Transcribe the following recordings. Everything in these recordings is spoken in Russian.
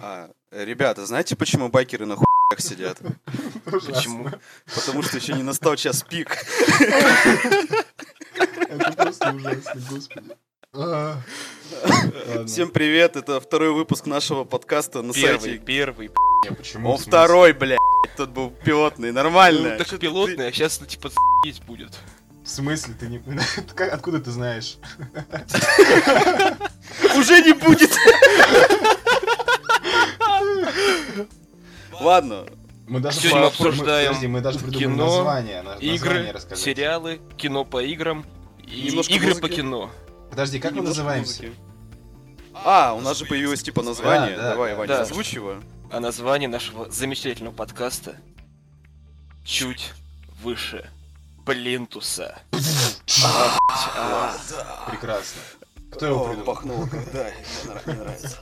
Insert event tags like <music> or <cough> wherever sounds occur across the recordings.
А, ребята, знаете, почему байкеры на хуях сидят? Почему? Потому что еще не настал час пик. Это просто ужасно, господи. А. Всем привет, это второй выпуск нашего подкаста на Первый, сайте. первый. Не, Почему? Он второй, блядь. Тут был пилотный, нормально. Ну, так Чё ты- пилотный, а сейчас, ну, типа, есть будет. В смысле? Ты не... <laughs> Откуда ты знаешь? Уже не будет. Ладно, Мы даже Сегодня по- мы обсуждаем подожди, мы даже придумали кино, название. на- название Игры, рассказать. сериалы, кино по играм и Немножко игры музыки. по кино. Подожди, как мы называемся? музыки. А, у нас же появилось типа название. Да, да, Давай, да. Ваня, Да. озвучь его. А название нашего замечательного подкаста чуть выше Плинтуса. А, а. Прекрасно. Кто его придумал? пахнуло, да, мне нравится.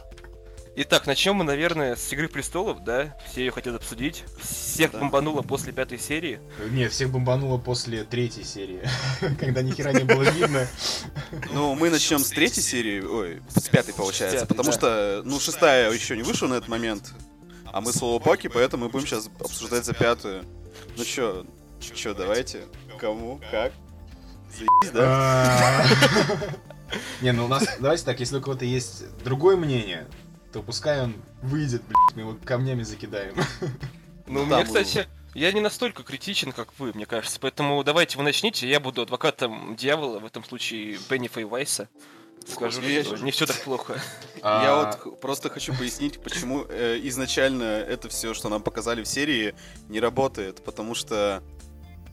Итак, начнем мы, наверное, с Игры Престолов, да? Все ее хотят обсудить. Всех Да. бомбануло после пятой серии. Не, всех бомбануло после третьей серии, <laughs> когда ни хера не было видно. Ну, мы начнем с третьей серии, ой, с пятой получается, потому что, ну, шестая еще не вышла на этот момент, а мы соло-паки, поэтому мы будем сейчас обсуждать за пятую. Ну чё, чё, давайте, кому, как? Заебись, да? А. <laughs> Не, ну у нас, давайте так, если у кого-то есть другое мнение, то пускай он выйдет, блядь, мы его камнями закидаем. <laughs> Ну, у Да, меня, кстати, я не настолько критичен, как вы, мне кажется. Поэтому давайте вы начните, я буду адвокатом дьявола, в этом случае Бенни Фейвайса. Скажу, Господи, что я- не все так плохо. <laughs> Я А, вот просто хочу пояснить, почему э, изначально это все, что нам показали в серии, не работает. Потому что,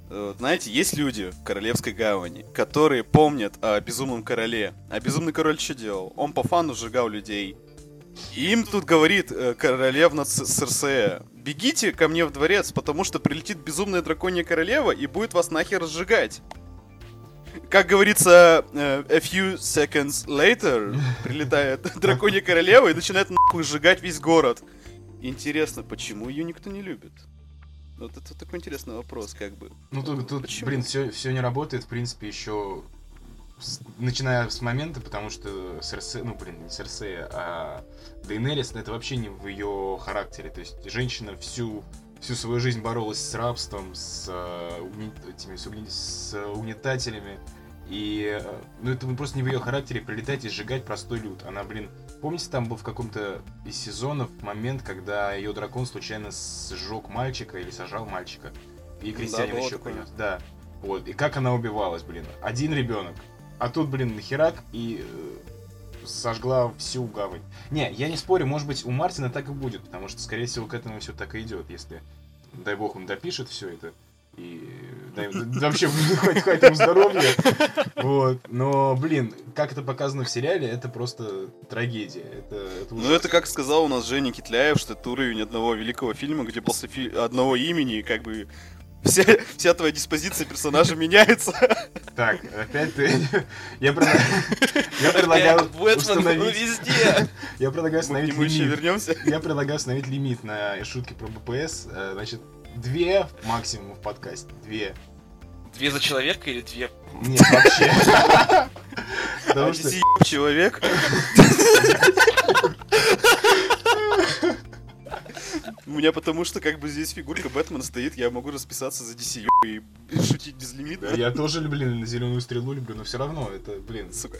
э, знаете, есть люди в Королевской гавани, которые помнят о Безумном Короле. А Безумный Король что делал? Он по фану сжигал людей. И им тут говорит э, королевна Церсея, бегите ко мне в дворец, потому что прилетит безумная драконья королева и будет вас нахер сжигать. Как говорится, э, a few seconds later <laughs> прилетает <laughs> драконья королева и начинает нахуй сжигать весь город. Интересно, почему ее никто не любит? Вот это такой интересный вопрос, как бы. Ну тут, тут Почему? блин, все, все не работает, в принципе, еще начиная с момента, потому что Серсе, ну блин, не Серсея, а Дейнерис, это вообще не в ее характере. То есть женщина всю всю свою жизнь боролась с рабством, с, э, этими, с, угни- с угнетателями. И э, ну это просто не в ее характере прилетать и сжигать простой люд. Она, блин, помните, там был в каком-то из сезонов момент, когда ее дракон случайно сжег мальчика или сожрал мальчика. И крестьянин было еще принес. Да. Вот. И как она убивалась, блин. Один ребенок. А тут, блин, херак и э, сожгла всю гавань. Не, я не спорю, может быть, у Мартина так и будет, потому что, скорее всего, к этому все так и идет, если, дай бог, он допишет все это. И да вообще <laughs> хоть хоть ему здоровья. Вот. Но, блин, как это показано в сериале, это просто трагедия. Это, это Ну это как сказал у нас Женя Китляев, что это уровень одного великого фильма, где после фи- одного имени как бы вся, вся твоя диспозиция персонажа меняется. Так, опять ты... Я предлагаю, я предлагаю Опять Бэтмен, ну, установить... <laughs> везде. Я предлагаю установить лимит. вернемся. Я предлагаю установить лимит на шутки про БПС. Э, Значит, две максимум в подкасте. Две. Две за человека или две? Нет, вообще. Потому что... Человек. <laughs> У меня потому что как бы здесь фигурка Бэтмена стоит, я могу расписаться за DC и шутить безлимитно. Я тоже, блин, зеленую стрелу люблю, но все равно это, блин. Сука.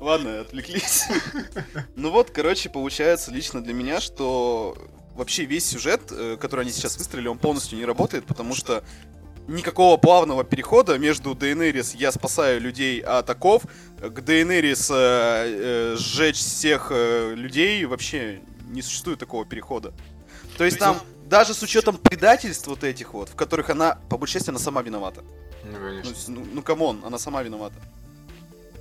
Ладно, отвлеклись. Ну вот, короче, получается лично для меня, что вообще весь сюжет, э, который они сейчас выстроили, он полностью не работает, потому что никакого плавного перехода между Дейнерис «я спасаю людей от оков» к Дейнерис э, э, «сжечь всех э, людей» вообще не существует такого перехода. То есть там, даже с учетом предательств вот этих вот, в которых она, по большей части, она сама виновата. Ну, Ну, конечно. с- Ну, ну come on, она сама виновата.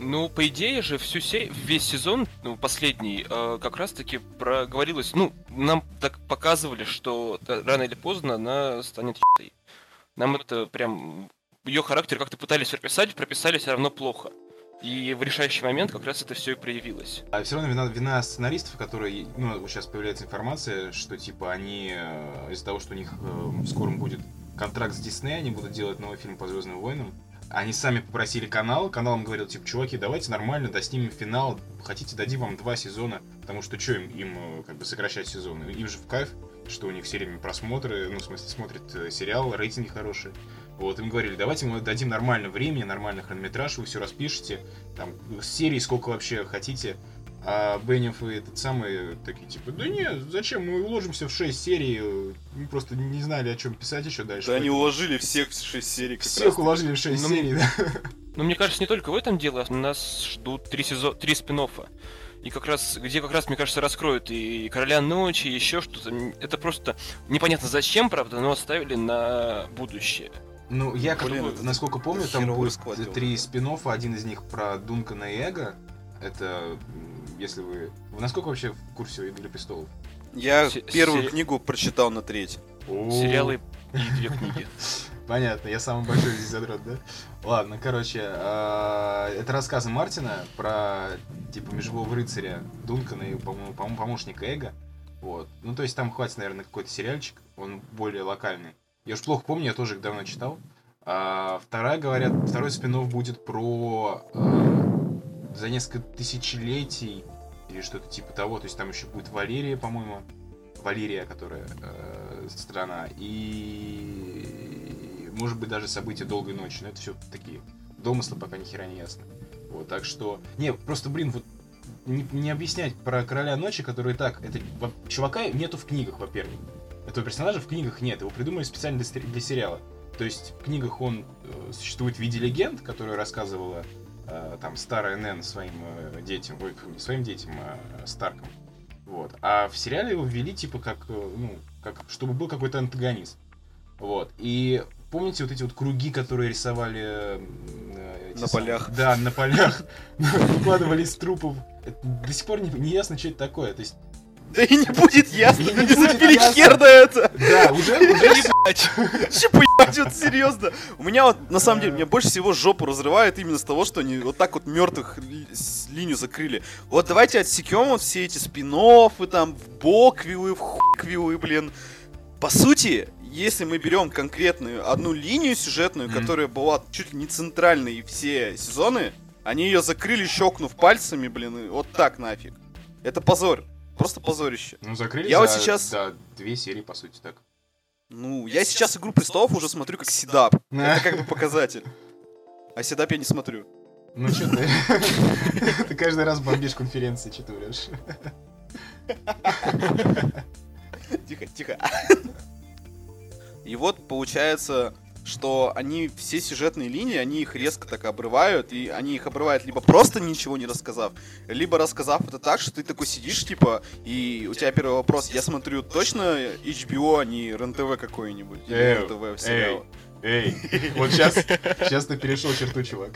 Ну, по идее же, всю се... весь сезон, ну, последний, э, как раз-таки проговорилось, ну, нам так показывали, что рано или поздно она станет ебаной. Нам это прям... Ее характер как-то пытались прописать, прописали все равно плохо. И в решающий момент как раз это все и проявилось. А все равно вина, вина сценаристов, которые, ну, сейчас появляется информация, что типа они э, из-за того, что у них э, в скором будет контракт с Дисней, они будут делать новый фильм по Звездным войнам. Они сами попросили канал, канал им говорил, типа, чуваки, давайте нормально доснимем финал, хотите, дадим вам два сезона. потому что что им, им э, как бы сокращать сезон? Им же в кайф, что у них все время просмотры, ну, в смысле, смотрят э, сериал, рейтинги хорошие. Вот, им говорили, давайте мы дадим нормально времени, нормальный хронометраж, вы все распишете, там, серии сколько вообще хотите. А Бенниф и этот самый такие, типа, да не, зачем, мы уложимся в 6 серий, мы просто не знали, о чем писать еще дальше. Да они уложили всех в 6 серий как Всех раз. уложили в 6 Ну, серий, да. Но мне кажется, не только в этом дело, нас ждут три, сезон, три спин И как раз, где как раз, мне кажется, раскроют и Короля Ночи, и еще что-то. Это просто непонятно зачем, правда, но оставили на будущее. Ну, я, как Блин, бы, это насколько помню, там будет делали. три спин один из них про Дункана и Эго. Это, если вы... Вы насколько вообще в курсе Игры Престолов? Я Се- первую се- книгу прочитал на треть. Сериалы и <laughs> две книги. Понятно, я самый большой здесь задрот, да? Ладно, короче, а, это рассказы Мартина про, типа, межевого рыцаря Дункана и, по-моему, по-моему, помощника Эго. Вот. Ну, то есть там хватит, наверное, какой-то сериальчик, он более локальный. Я уж плохо помню, я тоже их давно читал. А вторая, говорят, второй спин будет про э, за несколько тысячелетий или что-то типа того. То есть там еще будет Валерия, по-моему. Валерия, которая э, страна. И может быть даже события долгой ночи. Но это все такие домыслы, пока ни хера не ясно. Вот, так что... Не, просто, блин, вот не, не объяснять про Короля Ночи, который так... Это, чувака нету в книгах, во-первых. Этого персонажа в книгах нет. Его придумали специально для, сериала. То есть в книгах он э, существует в виде легенд, которую рассказывала э, там старая Нэн своим э, детям, ой, не своим детям, а Старкам. Вот. А в сериале его ввели типа как, э, ну, как, чтобы был какой-то антагонист. Вот. И помните вот эти вот круги, которые рисовали э, эти На самые- полях. Да, на полях. <laughs> Выкладывали из трупов. Это До сих пор не, не ясно, что это такое. То есть, Да и не будет ясно, И не забили хер на это. да, уже, уже Че поебать, вот серьезно. У меня вот, на самом деле, меня больше всего жопу разрывает именно с того, что они вот так вот мертвых линию закрыли. Вот давайте отсекем вот все эти спин и там, в боквилы, в хуквилы, блин. По сути, если мы берем конкретную одну линию сюжетную, которая была чуть ли не центральной все сезоны, они ее закрыли, щелкнув пальцами, блин, и вот так нафиг. Это позор. Просто позорище. Ну, закрыли Я за, вот сейчас- да, две серии, по сути, так. Ну, я сейчас «Игру престолов» уже смотрю как седап. <laughs> Это как бы показатель. А седап я не смотрю. Ну, что ты? <laughs> Ты каждый раз бомбишь конференции, что ты врешь. Тихо, тихо. И вот получается, что они все сюжетные линии, они их резко так обрывают, и они их обрывают либо просто ничего не рассказав, либо рассказав это так, что ты такой сидишь, типа, и у тебя первый вопрос, я смотрю точно HBO, а не РЕН-ТВ какой-нибудь, или Эй, РЕН-ТВ сериал. Эй, вот сейчас, сейчас ты перешел черту, чувак.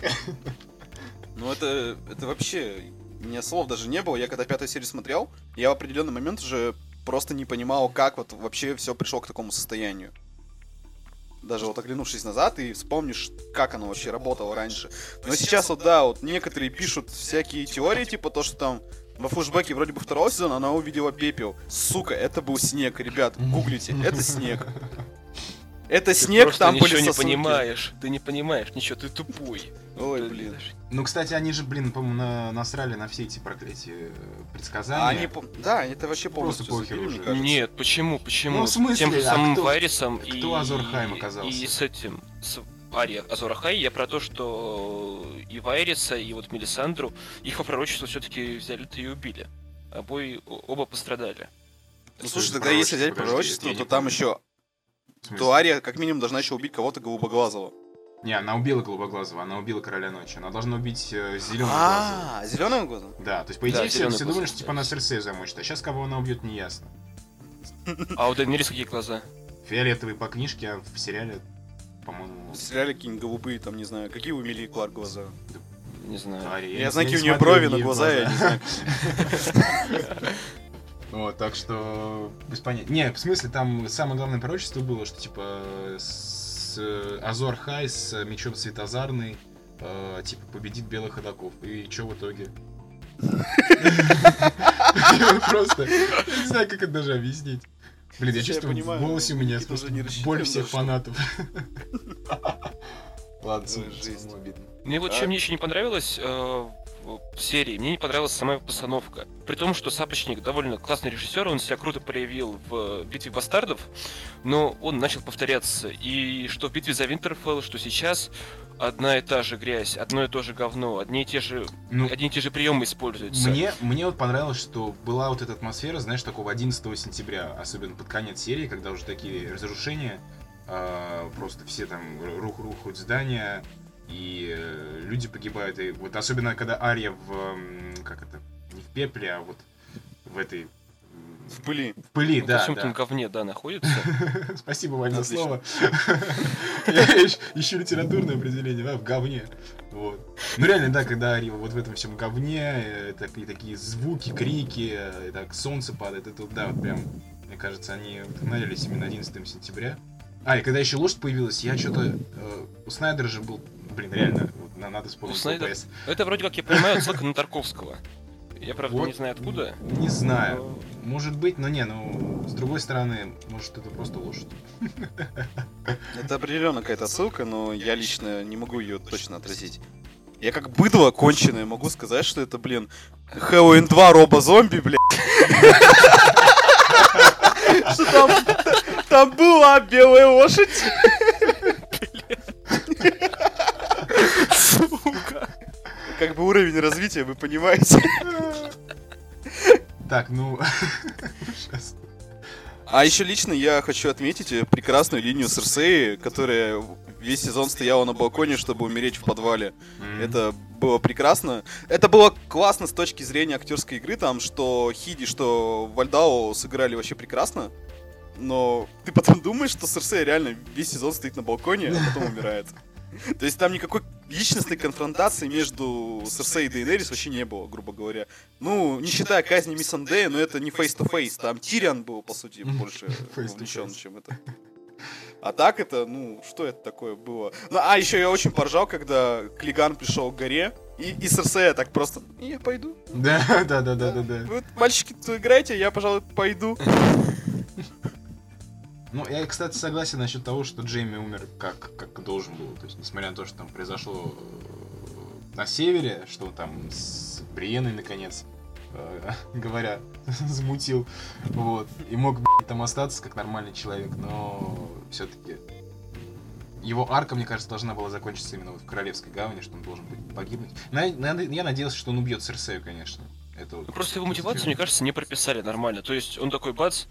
Ну это, это вообще, у меня слов даже не было. Я когда пятую серию смотрел, я в определенный момент уже просто не понимал, как вот вообще все пришло к такому состоянию. Даже вот оглянувшись назад и вспомнишь, как оно вообще работало раньше. Но сейчас вот да, вот некоторые пишут всякие теории, типа то, что там во флешбеке вроде бы второго сезона она увидела пепел. Сука, это был снег, ребят, гуглите, это <laughs> снег. Это Ты снег, там были не сосульки. понимаешь. Ты не понимаешь ничего, ты тупой. Ой, блин. даже- Ну, кстати, они же, блин, по-моему, на- насрали на все эти проклятия э, предсказания. А они, да, это вообще Просто полностью похер забили, уже. кажется. Нет, почему, почему? Ну, в смысле, Тем же а самым кто- Вайрисом и... кто Азор Хайм оказался? И с этим, с Ари Азора Хай, я про то, что и Вайриса, и вот Мелисандру, <laughs> их по пророчеству все-таки взяли-то и убили. Обои, оба пострадали. Ну слушай, тогда если взять пророчество, то там еще, то Ария как минимум должна еще убить кого-то голубоглазого. Не, она убила Голубоглазого, она убила Короля Ночи. Она должна убить э, Зеленого Глаза. А, зеленым глазом? Да, то есть, по Да, идее, все, зелёный все глаз, думали, что да. типа она Серсею замочит, а сейчас кого она убьет, не ясно. <laughs> А у Дейнерис какие глаза? Фиолетовый по книжке, а в сериале, по-моему... В сериале какие-нибудь голубые, там, не знаю, какие у Эмилии Кларк глаза? Не знаю. Ария. Я не- знаю, не какие у нее смотрел брови в глаза, я не знаю. <laughs> Вот, так что без понятия. Не, в смысле, там самое главное пророчество было, что типа с э, Азор Хай с э, мечом Светозарный э, типа победит белых ходаков. И что в итоге? <laughs> Просто я не знаю, как это даже объяснить. Блин, я чувствую, в голосе у меня боль всех фанатов. <laughs> Ладно, жизнь. обидно. Мне вот А? чем мне еще не понравилось э, в в серии, мне не понравилась сама постановка. При том, что Сапочник довольно классный режиссер, он себя круто проявил в «Битве бастардов», но он начал повторяться. И что в «Битве за Винтерфелл», что сейчас одна и та же грязь, одно и то же говно, одни и те же, Ну, одни и те же приемы используются. Мне, мне вот понравилось, что была вот эта атмосфера, знаешь, такого 11 сентября, особенно под конец серии, когда уже такие разрушения, а, просто все там рух рухают здания, и э, люди погибают. И вот особенно, когда Ария в, как это, не в пепле, а вот в этой... В пыли. В пыли, Вот да, во всем да. говне, да, находится. <laughs> Спасибо, Вань, за слово. <laughs> Ищу литературное определение, да, в говне. Вот. Ну реально, да, когда Ария вот в этом всем говне, э, такие, такие звуки, крики, э, так солнце падает, это вот, да, вот прям, мне кажется, они вдохновлялись именно 11 сентября. А, и когда еще лошадь появилась, я что-то... у Снайдера же был... Блин, реально, вот, на- надо вспомнить У Снайдера- ОПС. Это вроде как, я понимаю, отсылка на Тарковского. Я, правда, Вот. не знаю откуда. Не знаю. но- Может быть, но не, ну, с другой стороны, может, это просто лошадь. <laughs> Это определенно какая-то ссылка, но я лично не могу ее точно отразить. Я как быдло конченое могу сказать, что это, блин, Хэллоуин 2 робо-зомби, блядь. <laughs> Что там, там была белая лошадь. Как бы уровень развития, вы понимаете. Так, ну... А еще лично я хочу отметить э, прекрасную линию Серсеи, которая весь сезон стояла на балконе, чтобы умереть в подвале. М. Это было прекрасно. Это было классно с точки зрения актерской игры, там, что Хиди, что Вальдао сыграли вообще прекрасно. Но ты потом думаешь, что Серсея реально весь сезон стоит на балконе, а потом умирает. То есть там никакой личностной конфронтации между Серсеей и Дейнерис вообще не было, грубо говоря. Ну, не считая казни Миссандея, но это не face-to-face. Там Тириан был, по сути, больше вовлечен, чем это. А так это, ну, что это такое было? Ну, а еще я очень поржал, когда Клиган пришел к горе, и, и Серсея так просто, я пойду. Да, <laughs> да, да, да, да, да. Вот, мальчики, кто играете, я, пожалуй, пойду. Ну, я, кстати, согласен насчет того, что Джейми умер как, как должен был. То есть, несмотря на то, что там произошло э, на севере, что там с Бриеной, наконец, <laughs> говоря, <laughs> замутил, вот, и мог, блядь, там остаться как нормальный человек, но все-таки его арка, мне кажется, должна была закончиться именно вот в Королевской гавани, что он должен быть погибнуть. На- на- Я надеялся, что он убьет Серсею, конечно. Это вот Просто его мотивацию, мне кажется, не прописали нормально. То есть он такой бац,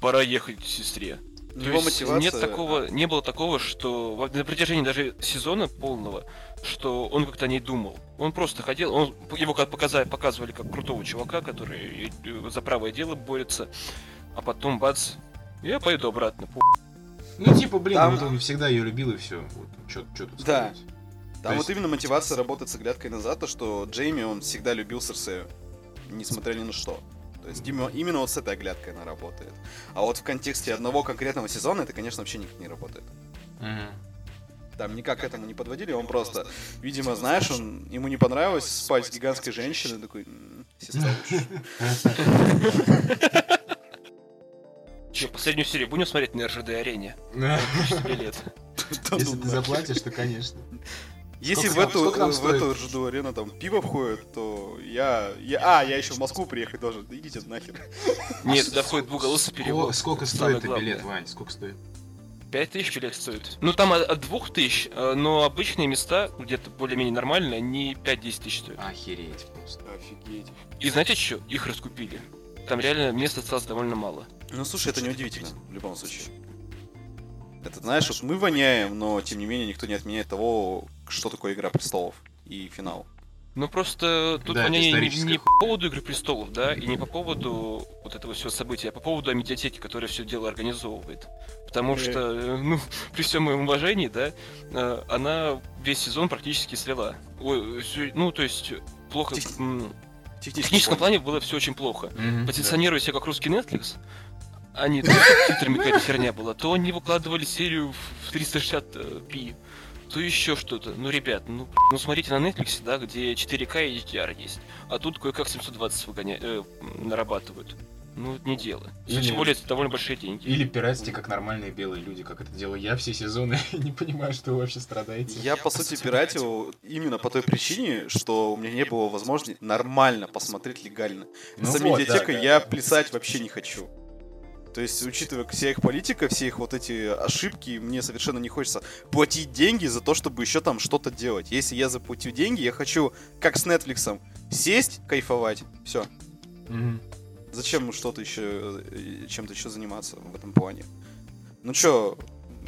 пора ехать к сестре. То Его есть мотивация... Нет такого, не было такого, что на протяжении даже сезона полного, что он как-то не думал. Он просто ходил, он, его как показали, показывали как крутого чувака, который э, за правое дело борется, а потом бац, я пойду обратно. пу- Ну, типа, блин, Там- вот он всегда ее любил и все. Вот, что тут Да. сказать. Там То вот есть- именно мотивация работает с оглядкой назад, то что Джейми, он всегда любил Серсею, несмотря ни на что. То есть именно, именно вот с этой оглядкой она работает. А вот в контексте одного конкретного сезона это, конечно, вообще никак не работает. Мгм. Там никак к этому не подводили, он просто, видимо, знаешь, он, ему не понравилось спать с гигантской женщиной, такой, «М, сестра лучше. Че, последнюю серию будем смотреть на РЖД-арене? Да. Тебе лет. Да Если ну ты нафиг. заплатишь, то конечно. Если в Сколько- эту, в эту РЖД арену там пиво входит, то я, я... А, я еще в Москву приехать должен. Идите нахер. Нет, туда входит двуголосый перевод. сколько стоит билет, Вань? Сколько стоит? Пять тысяч билет стоит. Ну там от, от двух тысяч, э, но обычные места, где-то более-менее нормальные, они 5-10 тысяч стоят. Охереть просто. Офигеть. И знаете что? Их раскупили. Там реально места осталось довольно мало. Ну слушай, это неудивительно, в любом случае. Это, знаешь, вот мы воняем, но тем не менее никто не отменяет того, что такое Игра Престолов и финал. Ну просто тут Да, они не, не по поводу Игры Престолов, да, и не по поводу вот этого всего события, а по поводу медиатеки, которая все дело организовывает. Потому Э. что, э, ну, <laughs> при всем моем уважении, да, э, она весь сезон практически слила. Ой, ну, то есть, плохо... Тех- м, В Технически техническом плане. плане было все очень плохо. Мгм, позиционируя себя как русский Netflix, а не то с титрами какая-то херня была, то они выкладывали серию в 360p, то еще что-то. Ну, ребят, ну, ну смотрите на Netflix, да, где 4К и HDR есть, а тут кое-как 720 выгоня... э, нарабатывают. ну, не дело. Или- Тем более, это довольно большие деньги. Или пиратите, как нормальные белые люди, как это делаю я все сезоны, <laughs> и не понимаю, что вы вообще страдаете. Я, по сути, пиратил именно по той причине, что у меня не было возможности нормально посмотреть легально. Ну За вот, медиатекой да, я да. плясать вообще не хочу. То есть, учитывая вся их политика, все их вот эти ошибки, мне совершенно не хочется платить деньги за то, чтобы еще там что-то делать. Если я заплатил деньги, я хочу, как с Netflix, сесть, кайфовать. Все. Мгм. Зачем что-то еще, э, чем-то еще заниматься в этом плане? Ну чё,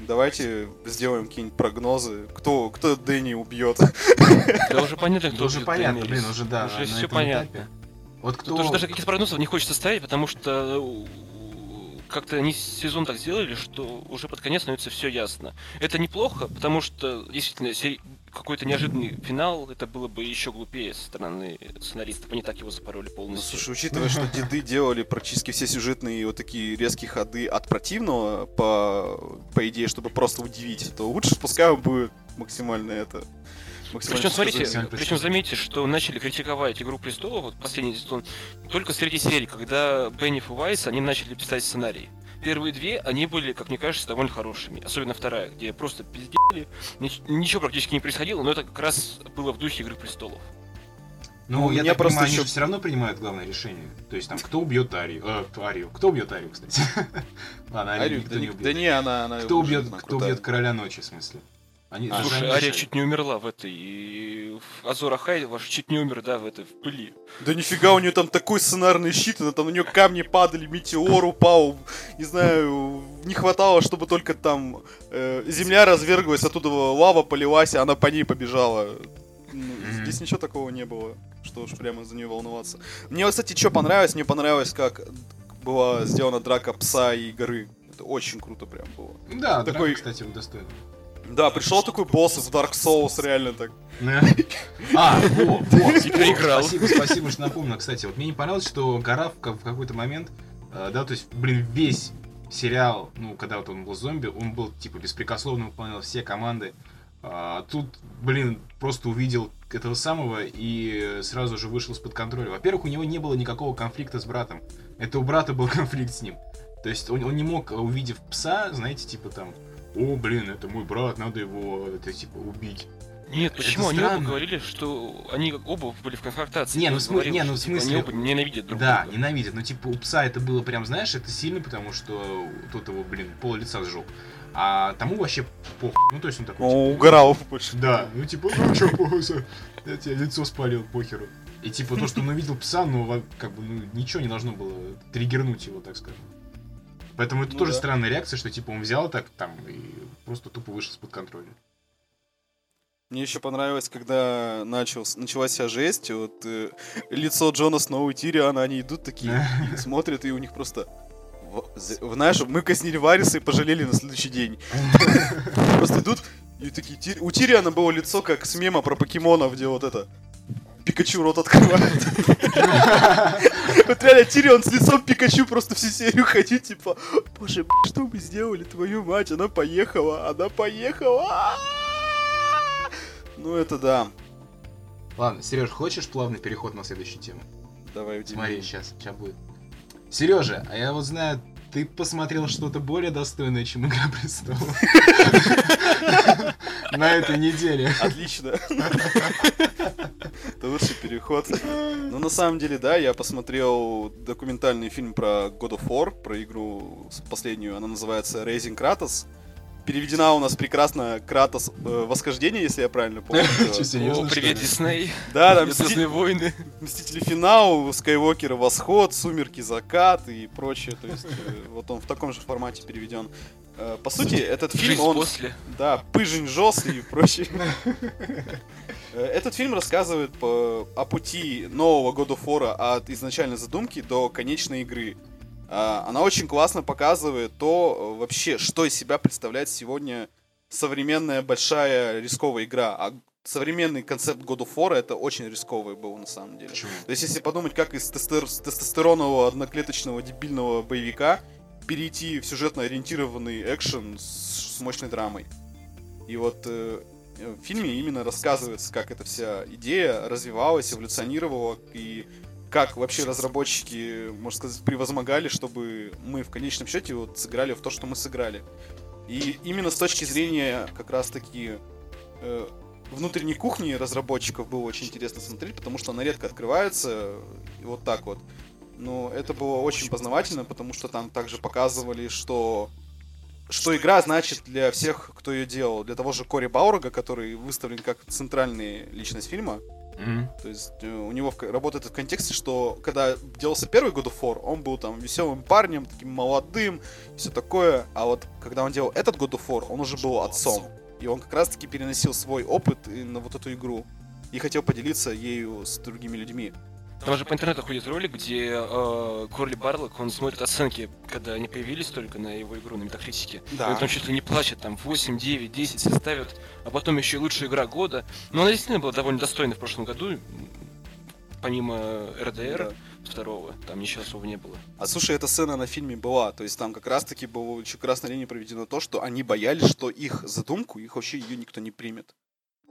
давайте сделаем какие-нибудь прогнозы. Кто, кто Дэнни убьет? Да уже понятно, кто Это уже понятно, блин, уже да. Уже на все этом понятно. этапе. Вот кто... Тут уже даже каких-то прогнозов не хочется ставить, потому что у- как-то они сезон так сделали, что уже под конец становится все ясно. Это неплохо, потому что действительно какой-то неожиданный финал, это было бы еще глупее со стороны сценаристов. Они так его запороли Ну, полностью. слушай, учитывая, что деды делали практически все сюжетные вот такие резкие ходы от противного, по, по идее, чтобы просто удивить, то лучше пускай он будет максимально это... Причем, смотрите, причем заметьте, что начали критиковать Игру престолов, вот последний сезон, только среди серий, когда Бенниф и Вайс, они начали писать сценарий. Первые две, они были, как мне кажется, довольно хорошими. Особенно вторая, где просто пиздели, нич- ничего практически не происходило, но это как раз было в духе Игры престолов. Ну, У я так просто понимаю, они еще- же все равно принимают главное решение. То есть там, кто убьет Арию? Э, Арию. Кто убьет Арию, кстати? <laughs> Ладно, Арию Арию, никто да, не убьет. да не, она... она Кто убьет, кто убьет короля ночи, в смысле? Они, А, Слушай, Ария чуть не умерла в этой... и в Азор Ахай ваш чуть не умер, да, в этой, в пыли. Да нифига, у нее там такой сценарный щит, она там у нее камни падали, метеор упал, не знаю, не хватало, чтобы только там э, земля разверглась, оттуда лава полилась, а она по ней побежала. Ну. Здесь ничего такого не было, что уж прямо за нее волноваться. Мне, кстати, что понравилось, мне понравилось, как была сделана драка пса и горы. Это очень круто прям было. Да, такой- такой, кстати, удостоен. Да, пришел такой босс в Dark Souls, реально так. <laughs> А, во, во, И проиграл. Спасибо, спасибо, что напомнил. Кстати, вот мне не понравилось, что гора в какой-то момент, э, да, то есть, блин, весь сериал, ну, когда вот он был зомби, он был, типа, беспрекословно выполнял все команды. А тут, блин, просто увидел этого самого и сразу же вышел из-под контроля. Во-первых, у него не было никакого конфликта с братом. Это у брата был <laughs> конфликт с ним. То есть он, он не мог, увидев пса, знаете, типа там, о, блин, это мой брат, надо его, это, типа, убить. Нет, Это почему? Они оба странно. говорили, что они оба были в конфронтации. Не, ну, смы- говорил, не, ну, что, в типа, смысле- Они оба ненавидят друг Да, друга. ненавидят. Но типа у пса это было прям, знаешь, это сильно, потому что тот его, блин, пол лица сжег. А тому вообще похуй. Ну, то есть он такой, Он типа, угорал больше. Да, ну типа, ну чё, похуй, я тебе лицо спалил, похеру. И типа то, что он увидел пса, ну, как бы, ну, ничего не должно было триггернуть его, так скажем. Поэтому это Ну тоже да. странная реакция, что типа он взял так там и просто тупо вышел из-под контроля. Мне еще понравилось, когда начал, началась вся жесть, вот э, лицо Джона Сноу и Тириана, они идут такие, <laughs> и смотрят, и у них просто... в- з- Знаешь, мы казнили Вариса и пожалели на следующий день. <laughs> Просто идут, и такие... У Тириана было лицо, как с мема про покемонов, где вот это... Пикачу рот открывает. <laughs> Вот реально Тирион с лицом Пикачу просто всю серию ходит, типа, боже, что мы сделали, твою мать, она поехала, она поехала. А-а-а!» Ну это да. Ладно, Сереж, хочешь плавный переход на следующую тему? Давай, удиви. Смотри, сейчас, сейчас будет. Сережа, а я вот знаю, ты посмотрел что-то более достойное, чем Игра престолов. <laughs> На этой неделе. Отлично. Это лучший переход. Ну, на самом деле, да, я посмотрел документальный фильм про God of War, про игру последнюю. Она называется Raising Kratos. Переведена у нас прекрасно Кратос э, Восхождение, если я правильно <laughs> помню. О, привет? Дисней. Да, там Звездные войны. Мстители Финал, Скайуокер Восход, Сумерки Закат и прочее. То есть э, вот он в таком же формате переведен. Э, По сути, этот фильм, он... после. Да, пыжень жёст и прочее. Э, Этот фильм рассказывает по- о пути нового God of War от изначальной задумки до конечной игры. А, Она очень классно показывает то э, вообще, что из себя представляет сегодня современная большая рисковая игра. А современный концепт God of War это очень рисковый был на самом деле. Почему? То есть, если подумать, как из тестер- тестостеронового одноклеточного дебильного боевика перейти в сюжетно ориентированный экшен с, с мощной драмой. И вот э, э, в фильме именно рассказывается, как эта вся идея развивалась, эволюционировала, и как вообще разработчики, можно сказать, превозмогали, чтобы мы в конечном счете вот сыграли в то, что мы сыграли. И именно с точки зрения как раз-таки э, внутренней кухни разработчиков было очень интересно смотреть, потому что она редко открывается вот так вот. Но это было очень познавательно, потому что там также показывали, что что игра значит для всех, кто ее делал. Для того же Кори Баурга, который выставлен как центральная личность фильма. Mm-hmm. То есть э, у него работает в контексте, что когда делался первый God of War, он был там веселым парнем, таким молодым, все такое. А вот когда он делал этот God of War, он уже был отцом. И он как раз-таки переносил свой опыт на вот эту игру. И хотел поделиться ею с другими людьми. Там же по интернету ходит ролик, где э, Корли Барлок, он смотрит оценки, когда они появились только на его игру на метакритике. Да. И он там чуть ли не плачет, там 8, 9, 10 все ставят, а потом еще и лучшая игра года. Но она действительно была довольно достойна в прошлом году, помимо РДР. Да второго, там ничего особо не было. А слушай, эта сцена на фильме была, то есть там как раз-таки было еще красной линией проведено то, что они боялись, что их задумку, их вообще ее никто не примет.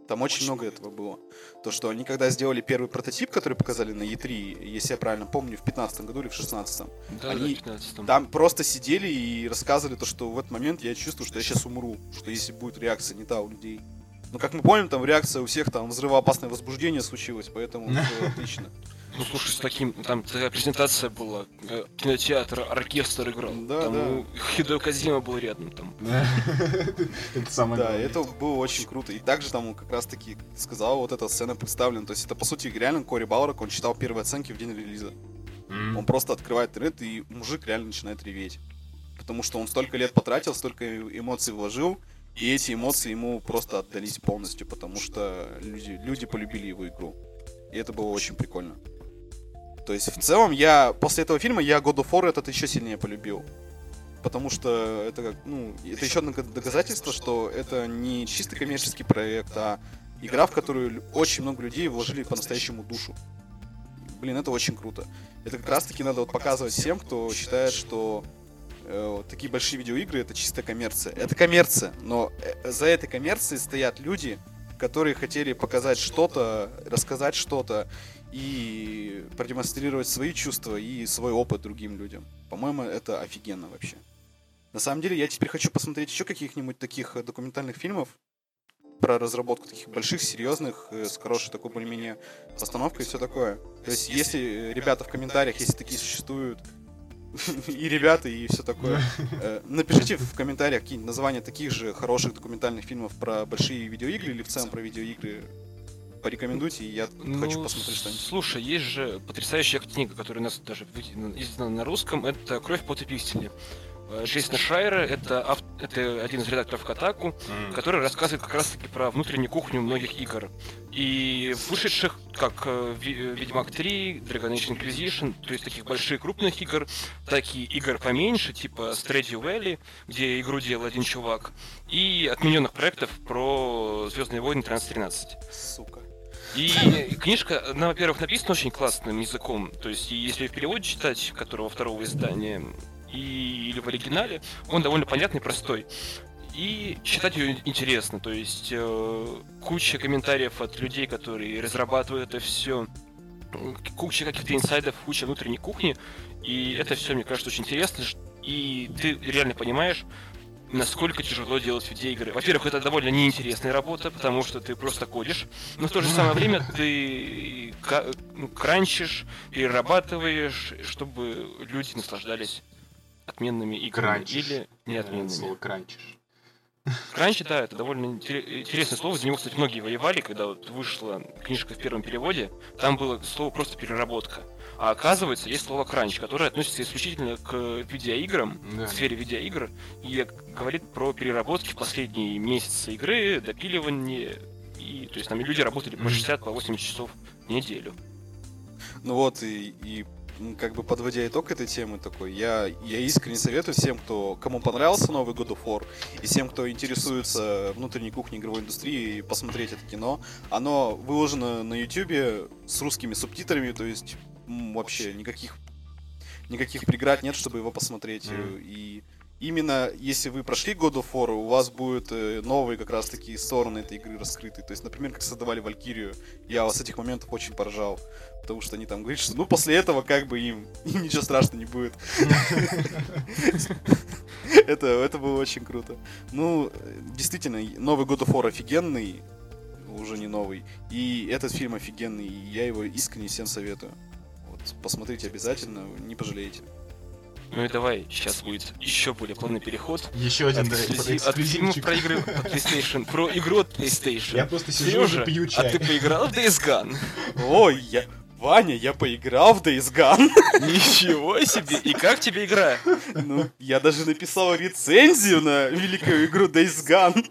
Там очень, очень много этого было. То, что они когда сделали первый прототип, который показали на E3, если я правильно помню, в 15 году или в 16 да, они да, 15 там просто сидели и рассказывали то, что в этот момент я чувствую, что я сейчас умру, что если будет реакция не та у людей. Но как мы помним, там реакция у всех там взрывоопасное возбуждение случилось, поэтому все <laughs> отлично. Ну слушай, с таким, там такая презентация была, э, кинотеатр, оркестр играл. Да, там да. Хидо Казима был рядом там. <laughs> Это самое Да, это было очень круто. И также там как раз таки сказал, вот эта сцена представлена. То есть это по сути реально Кори Баурок, он читал первые оценки в день релиза. Он просто открывает интернет, и мужик реально начинает реветь. Потому что он столько лет потратил, столько эмоций вложил, и эти эмоции ему просто отдались полностью, потому что люди, люди полюбили его игру. И это было очень прикольно. То есть, в целом, я после этого фильма я God of War этот еще сильнее полюбил. Потому что это, ну, это еще одно доказательство, что это не чисто коммерческий проект, а игра, в которую очень много людей вложили по-настоящему душу. Блин, это очень круто. Это как раз таки надо вот показывать всем, кто считает, что э, такие большие видеоигры это чистая коммерция. Это коммерция, но э, за этой коммерцией стоят люди, которые хотели показать что-то, рассказать что-то и продемонстрировать свои чувства и свой опыт другим людям. По-моему, это офигенно вообще. На самом деле, я теперь хочу посмотреть еще каких-нибудь таких э, документальных фильмов про разработку таких больших, серьезных, э, с хорошей такой более-менее постановкой и все такое. То есть, если ребята в комментариях, если такие существуют, и ребята, и все такое. Напишите в комментариях какие-нибудь названия таких же хороших документальных фильмов про большие видеоигры или в целом про видеоигры. Порекомендуйте, и я ну, хочу посмотреть что-нибудь. Слушай, есть же потрясающая книга, которая у нас даже издана на русском. Это «Кровь, пот и пиксели». Э, Джейсон Шайера, это, ав... это один из редакторов Катаку, mm. который рассказывает как раз-таки про внутреннюю кухню многих игр. И вышедших, как э, Ведьмак 3, Dragon Age Inquisition, то есть таких больших крупных игр, так и игр поменьше, типа Stardew Valley, где игру делал один чувак, и отмененных проектов про Звездные войны 1313. Сука. И книжка, она, во-первых, написана очень классным языком, то есть если в переводе читать, которого второго издания, и, или в оригинале, он довольно понятный, простой. И читать ее интересно, то есть э, куча комментариев от людей, которые разрабатывают это все, куча каких-то инсайдов, куча внутренней кухни, и это все, мне кажется, очень интересно, и ты реально понимаешь, насколько тяжело делать видеоигры. Во-первых, это довольно неинтересная работа, потому что ты просто кодишь, но в то же самое время ты ну, кранчишь, перерабатываешь, чтобы люди наслаждались отменными играми Кранчишь. или неотменными. Слово кранчишь. Кранчи, да, это довольно интересное слово. За него, кстати, многие воевали, когда вот вышла книжка в первом переводе. Там было слово просто переработка. А оказывается, есть слово кранч, которое относится исключительно к видеоиграм, да. к сфере видеоигр, и говорит про переработки в последние месяцы игры, допиливание. И, то есть там люди работали по 60 по 80 часов в неделю. Ну вот, и, и как бы подводя итог этой темы такой, я, я искренне советую всем, кто, кому понравился новый God of War, и всем, кто интересуется внутренней кухней игровой индустрии, посмотреть это кино. Оно выложено на YouTube с русскими субтитрами, то есть вообще никаких никаких преград нет, чтобы его посмотреть. Mm. И именно если вы прошли God of War, у вас будут э, новые как раз такие стороны этой игры раскрыты. То есть, например, как создавали Валькирию, я с этих моментов очень поражал. Потому что они там говорят, что ну после этого как бы им, им <laughs> ничего страшного не будет. <laughs> Это, это было очень круто. Ну, действительно, новый God of War офигенный, уже не новый. И этот фильм офигенный, и я его искренне всем советую. Вот, посмотрите обязательно, не пожалеете. Ну и давай, сейчас будет еще более плавный переход. Еще один, От, да, эксклюзив- от фильмов эксклюзивчик. про игры от PlayStation, про игру от PlayStation. Я просто сижу Сережа, и пью а чай. ты поиграл в Days Gone? Ой, я... Ваня, я поиграл в Days Gone. <laughs> Ничего себе! И как тебе игра? Ну, я даже написал рецензию на великую игру Days Gone.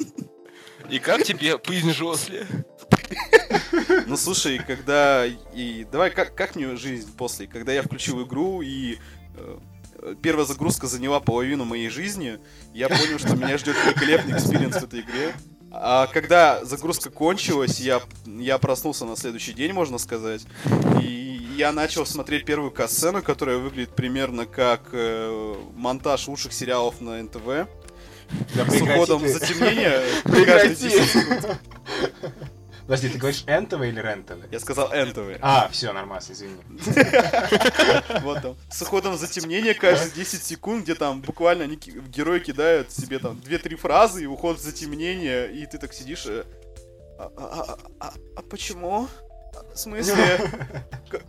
И как тебе жизнь после? Ну, слушай, когда... И давай, как, как мне жизнь после? Когда я включил игру и... э, Первая загрузка заняла половину моей жизни. Я понял, что меня ждет великолепный experience в этой игре. А когда загрузка кончилась, я, я проснулся на следующий день, можно сказать. И я начал смотреть первую касцену, которая выглядит примерно как э, монтаж лучших сериалов на НТВ. Да С уходом затемнения. Прекрати. Каждые 10 секунд. Подожди, ты говоришь энтовый или рентовый? Я сказал НТВ. А, все, нормально, извини. <laughs> Вот там. С уходом затемнения каждые 10 секунд, где там буквально они, герои кидают себе там 2-3 фразы и уход в затемнение, и ты так сидишь. э, А, а- а- а- а почему? В смысле?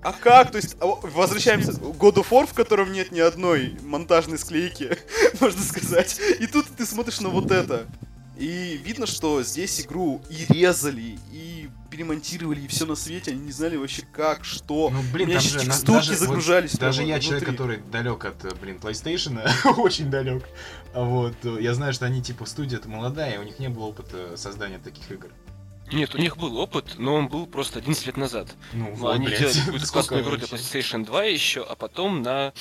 А как? То есть, возвращаемся к God of War, в котором нет ни одной монтажной склейки, <laughs> можно сказать. И тут ты смотришь на вот это. И видно, что здесь игру и резали, и перемонтировали, и все на свете. Они не знали вообще как, что. Ну, блин, там же на- даже, вот загружались. даже прямо я человек, внутри. который далек от, э, блин, PlayStation, <laughs> очень далек. Вот, э, я знаю, что они, типа, студия-то молодая, у них не было опыта создания таких игр. Нет, у них был опыт, но он был просто 11 лет назад. Ну, Ну, вот, они блядь, делали какую-то классную игру для? PlayStation 2 еще, а потом на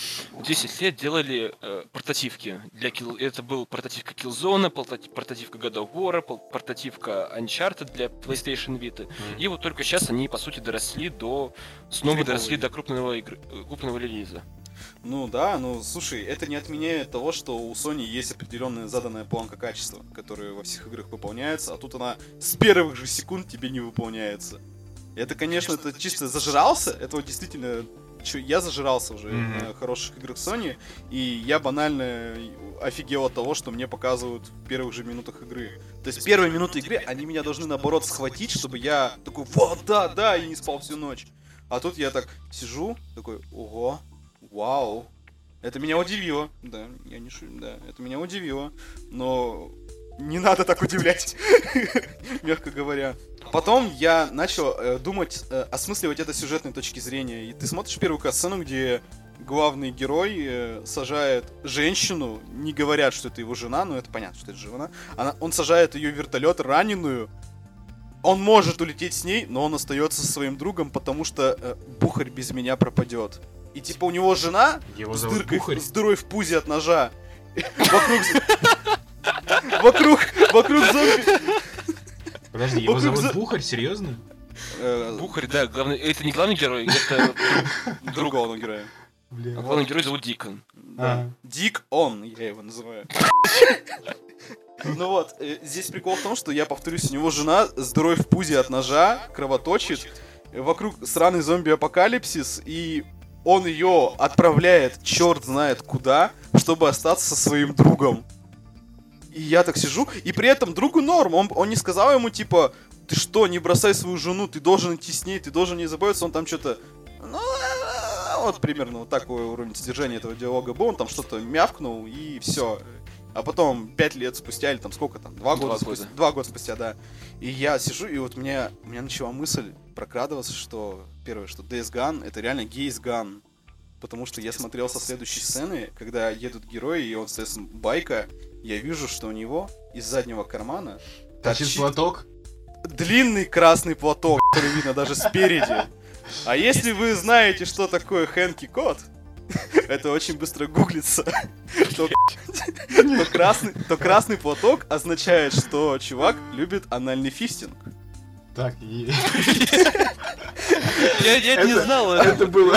10 лет делали э, портативки. Для Kill... Это был портативка Killzone, портативка God of War, портативка Uncharted для PlayStation Vita. Мгм. И вот только сейчас они, по сути, доросли до... Снова Трипловой. доросли до крупного, игры... э, крупного релиза. Ну да, ну слушай, это не отменяет того, что у Sony есть определенная заданная планка качества, которая во всех играх выполняется, а тут она с первых же секунд тебе не выполняется. Это, конечно, это чисто зажрался, это вот действительно чё, я зажирался уже Мгм. на хороших играх Sony, и я банально офигел от того, что мне показывают в первых же минутах игры. То есть первые минуты игры, они меня должны наоборот схватить, чтобы я такой, вот, да, да, и не спал всю ночь. А тут я так сижу, такой, ого, вау. Это меня удивило. Да, я не шу... да, это меня удивило. Но не надо так удивлять, <laughs> мягко говоря. Потом я начал э, думать, э, осмысливать это с сюжетной точки зрения. И ты смотришь первую катсцену, где главный герой э, сажает женщину, не говорят, что это его жена, но это понятно, что это жена. Она, он сажает ее в вертолет раненую. Он может улететь с ней, но он остается со своим другом, потому что э, Бухарь без меня пропадет. И типа у него жена Его с, дыркой, Бухарь. с дырой в пузе от ножа. Вокруг... <laughs> Вокруг, вокруг зомби... Подожди, его зовут Бухарь, серьезно? Э, Бухарь, да, главный... это не главный герой, это друг. Другого героя. А Блин. главный герой зовут Дикон. Да. А. Дик он, я его называю. Ну вот, э, здесь прикол в том, что я повторюсь, у него жена с дырой в пузе от ножа, кровоточит, вокруг сраный зомби-апокалипсис, и он ее отправляет черт знает куда, чтобы остаться со своим другом. И я так сижу, и при этом другу норм, он, он не сказал ему, типа, ты что, не бросай свою жену, ты должен идти с ней, ты должен не заботиться, он там что-то, ну, а, вот примерно вот такой уровень содержания этого диалога был, он там что-то мявкнул, и все. А потом, пять лет спустя, или там сколько там, два года Два спустя, года. два года спустя, да. И я сижу, и вот мне, у меня начала мысль прокрадываться, что, первое, что Days Gone, это реально Gays Gone. Потому что я смотрел со следующей сцены, когда едут герои, и он стоит с байка, я вижу, что у него из заднего кармана Тащит торчит платок? длинный красный платок, который видно даже спереди. А если вы знаете, что такое Хэнки Кот, это очень быстро гуглится, то, то красный, то красный платок означает, что чувак любит анальный фистинг. Так, и... <laughs> Я, я не Это- знал. Это было...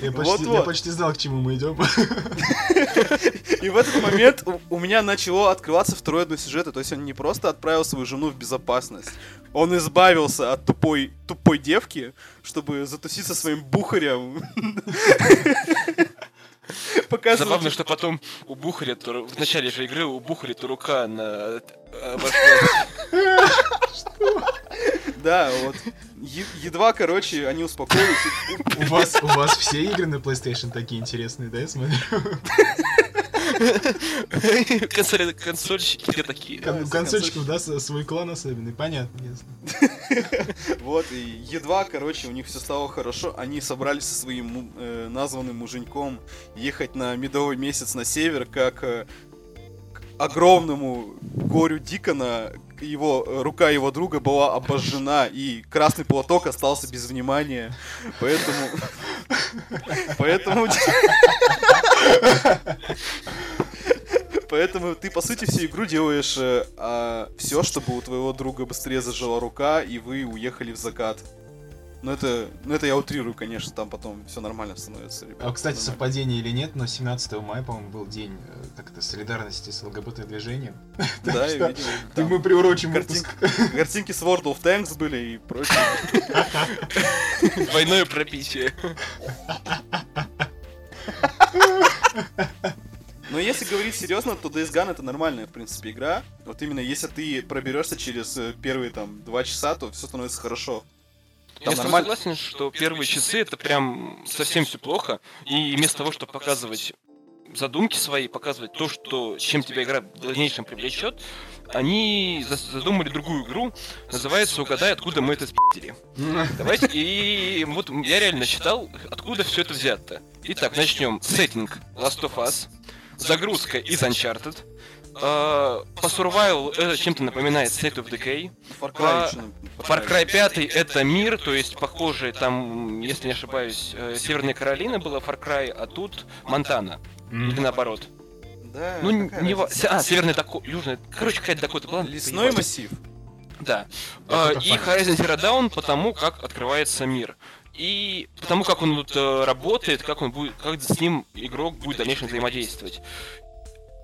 Я почти, я Вот-вот. почти знал, к чему мы идем. И в этот момент у, у меня начало открываться второе дно сюжета. То есть он не просто отправил свою жену в безопасность. Он избавился от тупой, тупой девки, чтобы затуситься своим бухарем. Показывает- Забавно, что потом у Бухаря, в начале же игры у Бухаря то рука на. Да, вот. Едва, короче, они успокоились. У вас, у вас все игры на PlayStation такие интересные, да, я смотрю? Консольщики такие. У консольщиков, да, свой клан особенный, понятно, ясно. Вот, и едва, короче, у них все стало хорошо, они собрались со своим э, названным муженьком ехать на медовый месяц на север, как э, огромному горю Дикона его э, рука его друга была обожжена, и красный платок остался без внимания. Поэтому... Поэтому... Поэтому ты, по сути, всю игру делаешь все, чтобы у твоего друга быстрее зажила рука, и вы уехали в закат. Ну это, ну это я утрирую, конечно, там потом все нормально становится. ребят, А, кстати, нормально. совпадение или нет, но 17 мая, по-моему, был день э, как-то солидарности с ЛГБТ-движением. <laughs> Да, я видел. Ты там мы приурочим картинки, выпуск. картинки с World of Tanks были и прочее. <laughs> Двойное пропитие. Но если говорить серьезно, то Days Gone это нормальная, в принципе, игра. Вот именно если ты проберешься через э, первые там два часа, то все становится хорошо. Я Там тобой нормально. согласен, что первые часы это прям совсем все плохо. И вместо того, чтобы показывать задумки свои, показывать то, что, чем тебя игра в дальнейшем привлечет, они за- задумали другую игру, называется «Угадай, откуда мы это спи***ли». Давайте, и вот я реально считал, откуда все это взято. Итак, начнем. Сеттинг Last of Us, загрузка из Uncharted, по Survival это чем-то напоминает State of Decay. Far По- Cry еще, ну, Far Cry 5 это мир, то есть похожий там, если не ошибаюсь, э, Северная Каролина была Far Cry, а тут Монтана. Или наоборот. Да, Ну, не... во-? А, Северная Дакота, Южная... Короче, какая-то Дакота была. Лесной массив. Да. А, это И. Horizon Zero Dawn потому, как открывается мир. И потому, как он вот, э, работает, как он будет, как с ним игрок будет в дальнейшем взаимодействовать.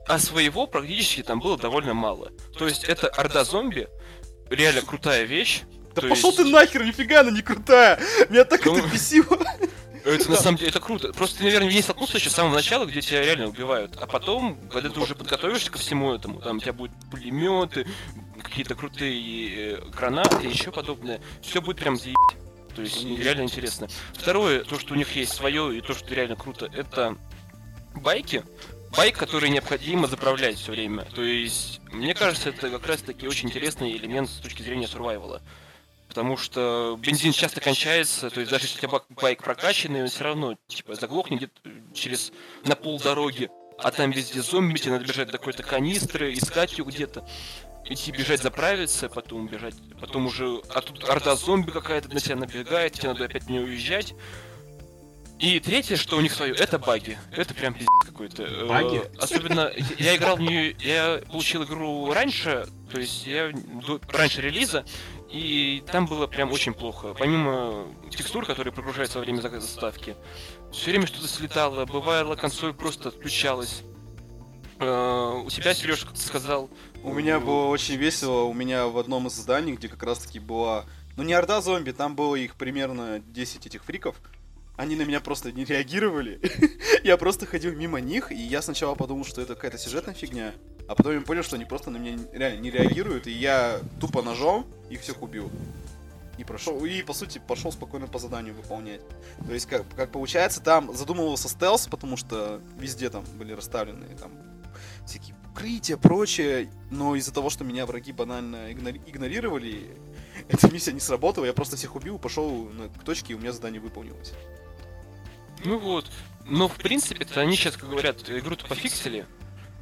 А своего практически там было довольно мало. То есть это Орда зомби, реально крутая вещь. Да пошел есть- ты нахер, нифига она не крутая! Меня так Ну. это бесило. Это на самом деле это круто. Просто ты, наверное, не столкнулся еще с самого начала, где тебя реально убивают. А потом, когда ты уже подготовишься ко всему этому, там у тебя будут пулеметы, какие-то крутые э, гранаты и еще подобное, все будет прям заебать. То есть реально интересно. Второе, то, что у них есть свое, и то, что реально круто, это байки. Байк, который необходимо заправлять все время. То есть, мне кажется, это как раз таки очень интересный элемент с точки зрения сурвайвала. Потому что бензин часто кончается, то есть даже если у тебя байк прокачанный, он все равно типа заглохнет где-то через на пол дороги, а там везде зомби, тебе надо бежать до какой-то канистры, искать ее где-то, идти бежать заправиться, потом бежать, потом уже, а тут орда зомби какая-то на тебя набегает, тебе надо опять не уезжать. И третье, что у них свое, это баги. Это прям пиздец какой-то. Э, Баги? Особенно, я играл в нее, я получил игру раньше, то есть я до- раньше релиза, и там было прям очень плохо. Помимо текстур, которые прогружаются во время заставки, все время что-то слетало, бывало консоль просто отключалась. Э, У тебя, Сереж, сказал, У меня было очень весело, у меня в одном из зданий, где как раз таки была... Ну не орда зомби, там было их примерно 10 этих фриков. Они на меня просто не реагировали. <laughs> я просто ходил мимо них, и я сначала подумал, что это какая-то сюжетная фигня. А потом я понял, что они просто на меня реально не реагируют, и я тупо ножом их всех убил. И прошел, и по сути пошел спокойно по заданию выполнять. То есть, как, как получается, там задумывался стелс, потому что везде там были расставлены там всякие укрытия, прочее, но из-за того, что меня враги банально игнори- игнорировали, <laughs> эта миссия не сработала, я просто всех убил, пошел к точке, и у меня задание выполнилось. Ну вот. Но в принципе то они сейчас, как говорят, игру-то пофиксили.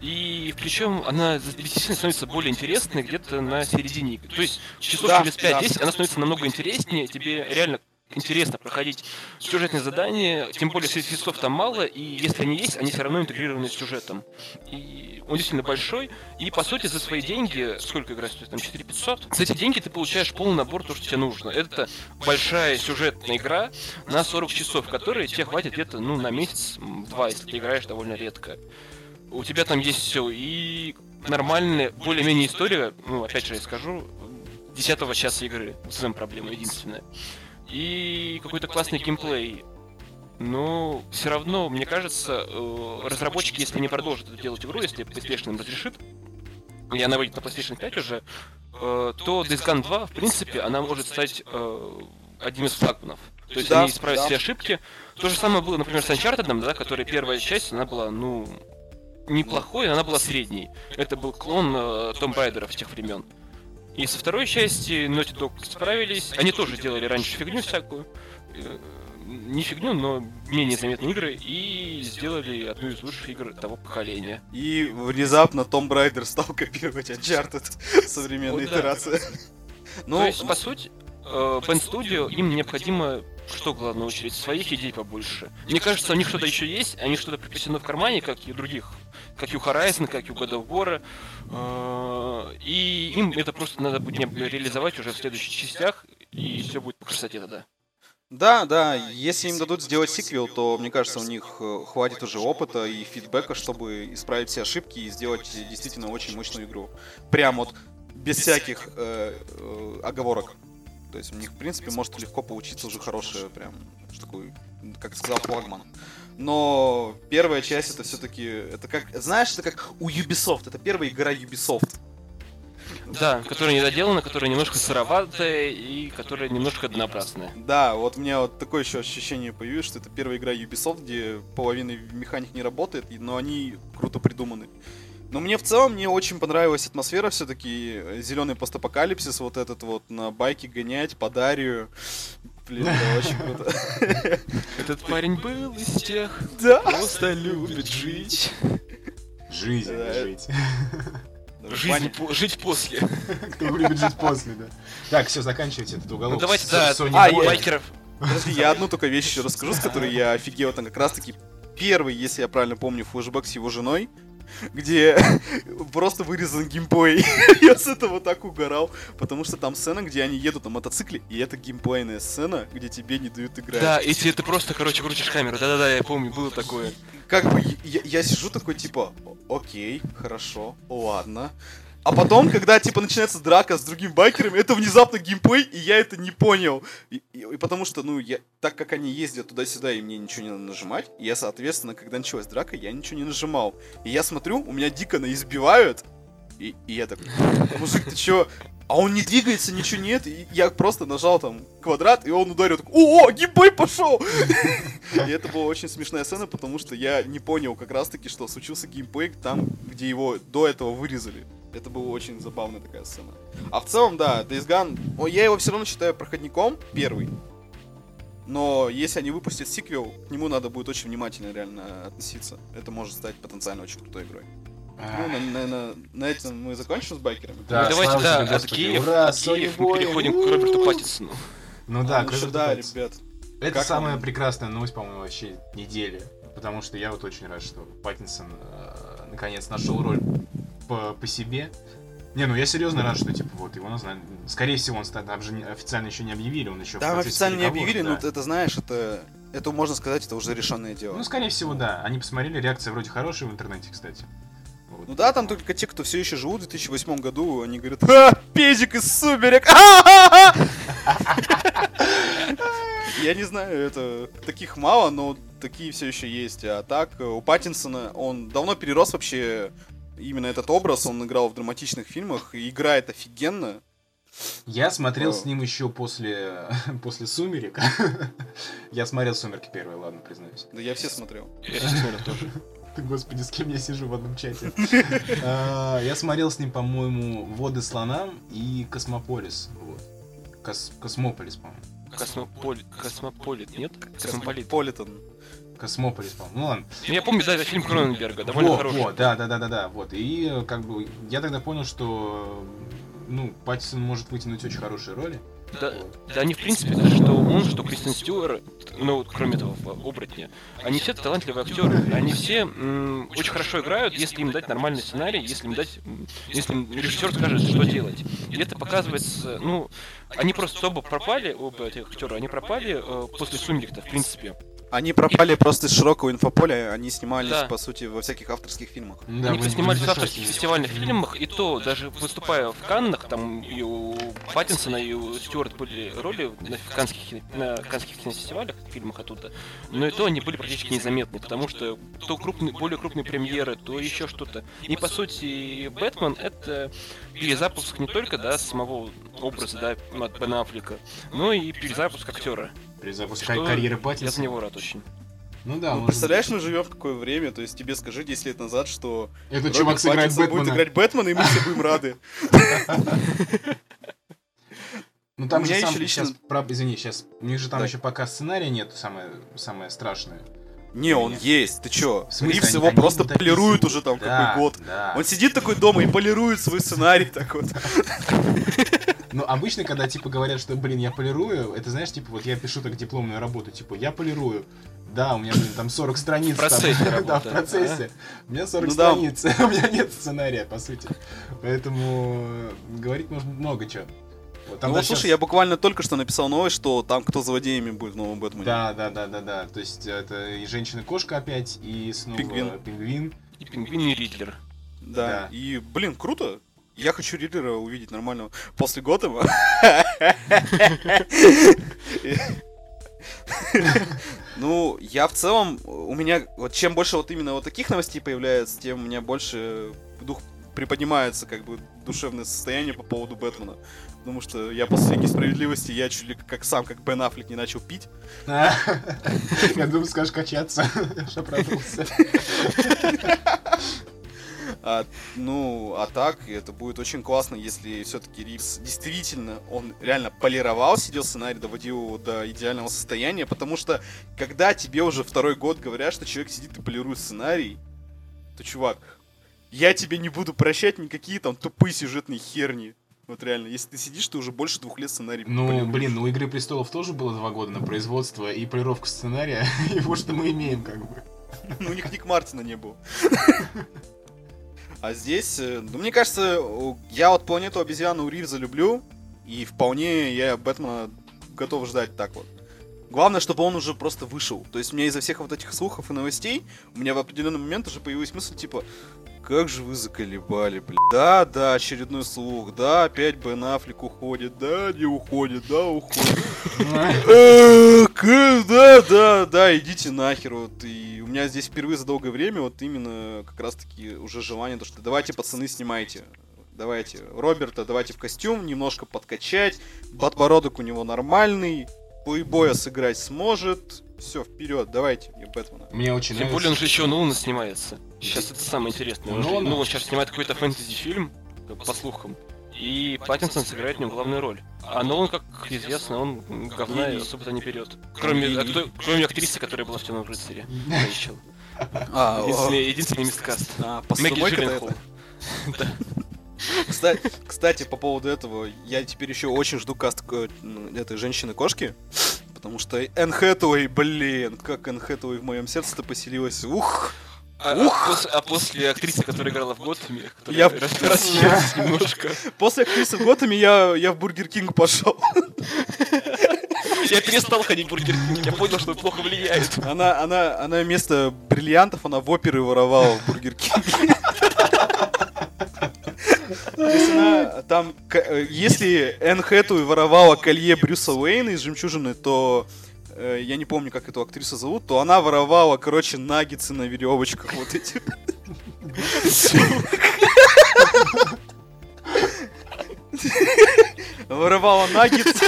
И причем она действительно становится более интересной где-то на середине. То есть часов Да, через да. 5-10 она становится намного интереснее, тебе реально интересно проходить сюжетные задания, тем более средств там мало, и если они есть, они все равно интегрированы с сюжетом. И он действительно большой, и по сути за свои деньги, сколько игра стоит, там 4500, за эти деньги ты получаешь полный набор то, что тебе нужно. Это большая сюжетная игра на 40 часов, которые тебе хватит где-то, ну, на месяц-два, если ты играешь довольно редко. У тебя там есть все, и нормальная, более-менее история, ну, опять же, я скажу, десятого часа игры. с этим проблема единственная. И какой-то классный геймплей. Но все равно, мне кажется, э, разработчики, если не продолжат это делать игру, если PlayStation им разрешит, и она выйдет на PlayStation 5 уже, э, то Days Gone 2, в принципе, она может стать э, одним из флагманов. То есть да, они исправят да. все ошибки. То же самое было, например, с Uncharted, да, которая первая часть, она была, ну, неплохой, она была средней. Это был клон э, Том Райдера в тех времен. И со второй части Naughty Dog справились. Они тоже делали раньше фигню всякую. Э, не фигню, но менее заметные игры. И сделали одну из лучших игр того поколения. И внезапно Том Брайдер стал копировать Uncharted <laughs> современной вот, итерации. Ну, То есть, по сути, э, Band Studio, им необходимо что в главную очередь, своих идей побольше. Мне кажется, у них что-то еще есть, они что-то припасено в кармане, как и у других, как и у Horizon, как и у God of War. Э, и им это просто надо будет реализовать уже в следующих частях, и все будет по красоте тогда. Да, да, если им дадут сделать сиквел, то, мне кажется, у них э, хватит уже опыта и фидбэка, чтобы исправить все ошибки и сделать действительно очень мощную игру. Прям вот без всяких э, э, оговорок. То есть у них, в принципе, может легко получиться уже хорошая, прям, такой, как сказал флагман. Но первая часть это все-таки, это как, знаешь, это как у Ubisoft, это первая игра Ubisoft. Да, которая недоделана, которая немножко сыроватая и которая немножко однообразная. Да, вот у меня вот такое еще ощущение появилось, что это первая игра Ubisoft, где половина механик не работает, но они круто придуманы. Но мне в целом мне очень понравилась атмосфера все-таки. Зеленый постапокалипсис, вот этот вот на байке гонять по Дарью. Блин, это очень <laughs> круто. Этот парень был из тех, да. просто любит жить. Жизнь, жить. Жизнь, по, жить после. Кто любит жить после, да. Так, все, заканчивайте этот уголок. Ну, давайте, да, а, байкеров. Подожди, я одну только вещь еще расскажу, с которой я офигел. Там как раз таки первый, если я правильно помню, флешбэк с его женой где <laughs> просто вырезан геймплей. <laughs> Я с этого так угорал, потому что там сцена, где они едут на мотоцикле, и это геймплейная сцена, где тебе не дают играть. Да, и ты просто, короче, крутишь камеру. Да-да-да, я помню, было такое. Как бы я, я сижу такой, типа, окей, хорошо, ладно. А потом, когда, типа, начинается драка с другим байкерами, это внезапно геймплей, и я это не понял. И, и, и потому что, ну, я, так как они ездят туда-сюда, и мне ничего не надо нажимать, я, соответственно, когда началась драка, я ничего не нажимал. И я смотрю, у меня дико избивают, и, и я такой, мужик, ты чё? А он не двигается, ничего нет. И я просто нажал там квадрат, и он ударил. Так, О, геймплей пошел! И это была очень смешная сцена, потому что я не понял как раз таки, что случился геймплей там, где его до этого вырезали. Это была очень забавная такая сцена. А в целом, да, Days Gone, я его все равно считаю проходником, первый. Но если они выпустят сиквел, к нему надо будет очень внимательно реально относиться. Это может стать потенциально очень крутой игрой. Ну, на, на, на, на этом мы закончим с байкерами. Да, ну, давайте, да, от Киев, Ура, от Киев мы переходим к Роберту Паттисону. Ну да, а, ну, что, да, ребят. Это как самая прекрасная новость, по-моему, вообще недели. Потому что я вот очень рад, что Паттинсон э, наконец нашел роль по, по себе. Не, ну я серьезно рад, что типа вот его назначили. Скорее всего, он там же официально еще не объявили, он еще. Там официально не объявили, да. но это знаешь, это это можно сказать, это уже решенное дело. Ну, скорее всего, да. Они посмотрели, реакция вроде хорошая в интернете, кстати. Вот. Ну да, там только те, кто все еще живут в 2008 году, они говорят, а, педик из сумерек! <laughs> Я не знаю, это таких мало, но такие все еще есть. А так, у Паттинсона он давно перерос вообще именно этот образ, он играл в драматичных фильмах, и играет офигенно. Я смотрел с ним еще после, <laughs> после «Сумерек». <laughs> я смотрел «Сумерки» первые, ладно, признаюсь. Да я все смотрел. Я смотрел тоже. Ты, господи, с кем я сижу в одном чате? <laughs> А, я смотрел с ним, по-моему, «Воды слонам» и «Космополис». Космополис, по-моему. Космополит, Космополит, нет? Космополит. Политон. Космополис, по-моему. Ну ладно. Ну, я помню, да, это фильм Кроненберга, довольно вот, хороший. Вот, да, да, да, да, да, вот. И как бы я тогда понял, что ну, Паттисон может вытянуть очень хорошие роли. Да, да они, в принципе, что он, что Кристен Стюарт, ну, вот, кроме этого, оборотня, они все талантливые актеры. Они все м, очень хорошо играют, если им дать нормальный сценарий, если им дать, если им режиссер скажет, что делать. И это показывается, ну, они просто оба пропали, оба этих актера, они пропали э, после Сумерек-то, в принципе. Они пропали просто из широкого инфополя, они снимались, Да. по сути, во всяких авторских фильмах. Да, они снимались в авторских фестивальных фильмах, и то, даже выступая в Каннах, там и у Паттинсона, и у Стюарт были роли на канских, на канских кинофестивалях, фильмах оттуда, но и то они были практически незаметны, потому что то крупные, более крупные премьеры, то еще что-то. И, по сути, Бэтмен — это перезапуск не только, да, самого образа, да, от Бен Аффлека, но и перезапуск актера. Перезапуск Что карьеры Я за Паттинсона. него рад очень. Ну да, Ну, представляешь, мы живем в какое время, то есть тебе скажи 10 лет назад, что. Этот Роберт чувак сыграет Паттинсон будет Бэтмена. играть Бэтмена, и мы все будем рады. Ну там же сам, лично- сейчас, извини, сейчас, у них же там еще пока сценария нет, самое, самое страшное. Не, он есть, ты чё? Ривз его просто полирует уже там какой год. Он сидит такой дома и полирует свой сценарий так вот. <laughs> Ну, обычно, когда, типа, говорят, что, блин, я полирую, это, знаешь, типа, вот я пишу так дипломную работу, типа, я полирую. Да, у меня, блин, там 40 страниц. В процессе там, <laughs> Да, в процессе. У меня 40 Ну да. страниц, <laughs> у меня нет сценария, по сути. Поэтому э, говорить можно много чего. Вот там Ну вот, даже слушай, я буквально только что написал новость, что там кто злодеями будет в новом Бэтмене. Да, да, да, да, да. То есть это и женщина-кошка опять, и снова Пингвин. пингвин. И Пингвин, и Ридлер. Да. Да. И, блин, круто. Я хочу Ридлера увидеть нормального после Готэма. Ну, я в целом, у меня, вот чем больше вот именно вот таких новостей появляется, тем у меня больше дух приподнимается, как бы, душевное состояние по поводу Бэтмена. Потому что я после Лиги Справедливости, я чуть ли как сам, как Бен Аффлек, не начал пить. Я думаю, скажешь качаться. <laughs> Что продался. А, ну, а так, это будет очень классно, если все-таки Ривз действительно, он реально полировал, сидел сценарий, доводил его до идеального состояния, потому что, когда тебе уже второй год говорят, что человек сидит и полирует сценарий, то, чувак, я тебе не буду прощать никакие там тупые сюжетные херни. Вот реально, если ты сидишь, ты уже больше двух лет сценарий Ну, полируешь. блин, ну у Игры престолов тоже было два года на производство и полировку сценария, <laughs> и вот что мы имеем, как бы. Ну, у них Ник Мартина не было. <laughs> А здесь, э, ну, мне кажется, я вот планету обезьяны у Ривза люблю, и вполне я Бэтмена готов ждать так вот. Главное, чтобы он уже просто вышел. То есть меня из-за всех вот этих слухов и новостей, у меня в определенный момент уже появилась мысль, типа, как же вы заколебали, блин. Да, да, очередной слух, да, опять Бен Аффлек уходит, да, не уходит, да, уходит. Э, Да, да, да, идите нахер. Вот. И у меня здесь впервые за долгое время вот именно как раз таки уже желание, то, что давайте, пацаны, снимайте. Давайте Роберта, давайте в костюм, немножко подкачать. Подбородок у него нормальный. Плейбоя сыграть сможет. Все, вперед, давайте мне Бэтмена. Мне очень Тем более он нравится. же еще Нолана снимается. Сейчас это самое интересное. Он, же- Нолана? Нолан сейчас снимает какой-то фэнтези-фильм, как по слухам. И Паттинсон сыграет в нем главную роль. А Нолан, как известно, он говна Гений. особо-то не берет. Кроме, а кто- кроме актрисы, которая была в Темном рыцаре. Рэйчел. А, Единственный, единственный мисткаст. а, Мэгги Джилленхол. это? Кстати, кстати, по поводу этого, я теперь еще очень жду каст э, этой женщины-кошки. Потому что Энн Хэтэуэй, блин, как Энн Хэтэуэй в моем сердце-то поселилась. Ух! А, а пос- а после актрисы, которая играла в Готэме, Я- рас- расчерилась немножко. После актрисы в Готэме я, я в Бургер Кинг пошел. Я перестал ходить в Бургер Кинг, я понял, что плохо влияет. Она, она, она вместо бриллиантов, она в оперы воровала в Бургер Кинге. Она там, э, если Энн Хэтэуэй воровала колье Брюса Уэйна из жемчужины, то э, я не помню, как эту актрису зовут, то она воровала, короче, наггетсы на веревочках вот эти. Воровала наггетсы.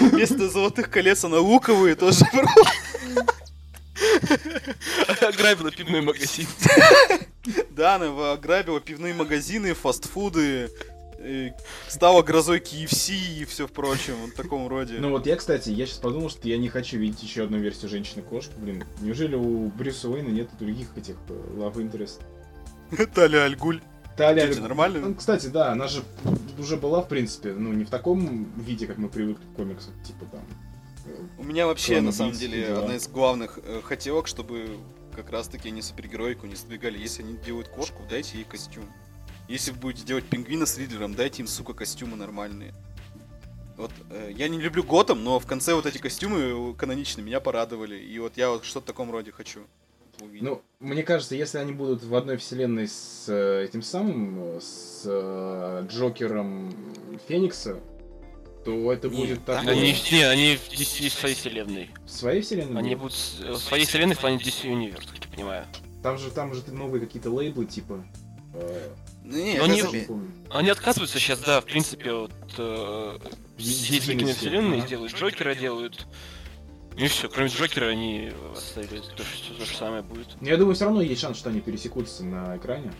Вместо золотых колец она луковые тоже воровала. Ограбила пивной магазин. <laughs> Да, она ограбила пивные магазины, фастфуды, стала грозой KFC и все в прочем, вот в таком роде. Ну вот я, кстати, я сейчас подумал, что я не хочу видеть еще одну версию женщины-кошки. Блин, неужели у Брюса Уэйна нет других этих э, love interest? <laughs> Таля Альгуль. Таля... Кити нормально? Ну, Кстати, да, она же уже была, в принципе, ну, не в таком виде, как мы привыкли к комиксам, типа там... У меня вообще, Клан на самом деле, дела. одна из главных э, хотелок, чтобы как раз-таки они супергеройку не сдвигали. Если они делают кошку, дайте ей костюм. Если вы будете делать пингвина с Ридлером, дайте им, сука, костюмы нормальные. Вот, э, я не люблю Готэм, но в конце вот эти костюмы э, каноничные меня порадовали. И вот я вот что-то в таком роде хочу увидеть. Ну, мне кажется, если они будут в одной вселенной с э, этим самым, э, с э, Джокером Феникса, то это Не, будет такое... Они, не, они в DC своей вселенной. В своей вселенной? Они будут? с- в своей вселенной в плане DC Universe, как я понимаю. Там же, там же новые какие-то лейблы, типа... э, Ну, не, они-. Они отказываются сейчас, да, в принципе, от э, Единой киновселенной, ага. делают Джокера, делают... И все, кроме Джокера они оставили то, что то же самое будет. Но я думаю, все равно есть шанс, что они пересекутся на экране.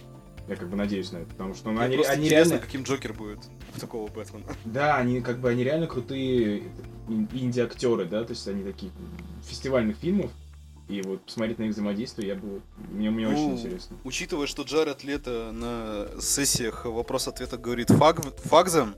Я как бы надеюсь на это, потому что ну, они, они реально... каким Джокер будет в такого Бэтмена. Да, они как бы они реально крутые ин- инди-актеры, да, то есть они такие фестивальных фильмов. И вот посмотреть на их взаимодействие, я бы... Мне, мне очень Ну, интересно. Учитывая, что Джаред Лето на сессиях вопрос-ответа говорит фаг, фагзом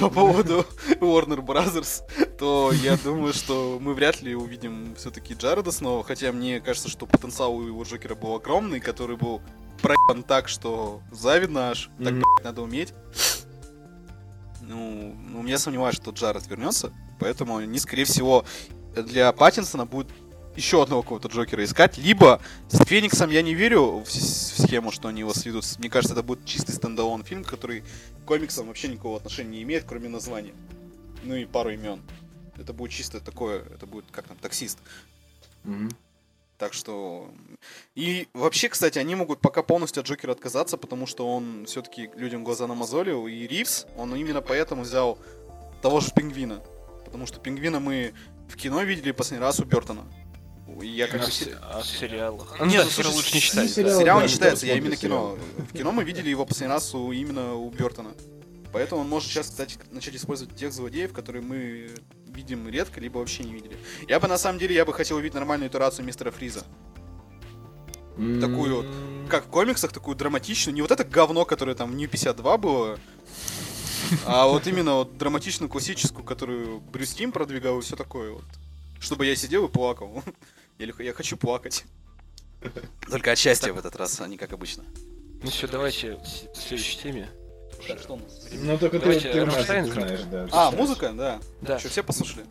по поводу Warner Brothers, то я думаю, что мы вряд ли увидим все-таки Джареда снова, хотя мне кажется, что потенциал у его Джокера был огромный, который был проебан так, что завидно аж, так, Мгм. блядь, надо уметь. Ну, ну, я сомневаюсь, что Джаред вернется, поэтому они, скорее всего, для Паттинсона будет еще одного какого-то Джокера искать, либо с Фениксом я не верю в, в схему, что они его сведут. Мне кажется, это будет чистый стендалон фильм, который к комиксам вообще никакого отношения не имеет, кроме названия. Ну и пару имен. Это будет чисто такое, это будет как там, таксист. Мгм. Так что... И вообще, кстати, они могут пока полностью от Джокера отказаться, потому что он все-таки людям глаза намазолил. И Ривз, он именно поэтому взял того же Пингвина. Потому что Пингвина мы в кино видели последний раз у Бертона. Я как А се- а в сериалах? А, Не, ну да, ну, сериал лучше не считается. сериал- Сериал да, не считается, я именно кино. сериал. В кино мы видели его последний раз у, именно у Бертона. Поэтому он может сейчас, кстати, начать использовать тех злодеев, которые мы видим редко, либо вообще не видели. Я бы, на самом деле, я бы хотел увидеть нормальную итерацию мистера Фриза. Такую вот, Как в комиксах, такую драматичную. Не вот это говно, которое там в Нью 52 было, а вот именно вот драматичную, классическую, которую Брюс Тим продвигал и все такое вот. Чтобы я сидел и плакал. <laughs> Или я хочу плакать. Только от счастья в этот раз, а не как обычно. Ну все, давайте к следующей теме. Что у нас? Ну, только ты, Давайте ты, Рамштайн ты знаешь, да. А, музыка, да. Да. Что, все послушали?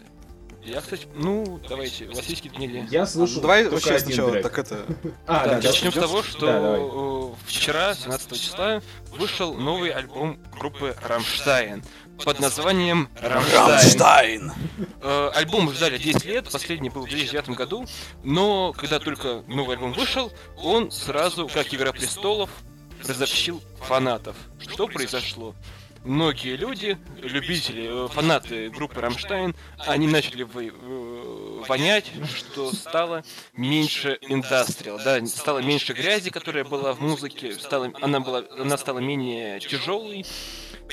Я, кстати, ну, давайте, у вас есть какие-то мнения? Я А, слушал ну, давай вообще один сначала, трек. так это... <laughs> А, Да, да, да, начнем с того, что Да, э, вчера, 17 числа, вышел новый альбом группы Рамштайн под названием Рамштайн. Э, Альбом ждали 10 лет, последний был в 2009 году, но когда только новый альбом вышел, он сразу, как Игра Престолов, разобщил фанатов. Что произошло? Многие люди, любители, э, фанаты группы Рамштайн, они начали вы- э, что стало меньше индастриал, да, стало меньше грязи, которая была в музыке, стала, она, была, она стала менее тяжелой,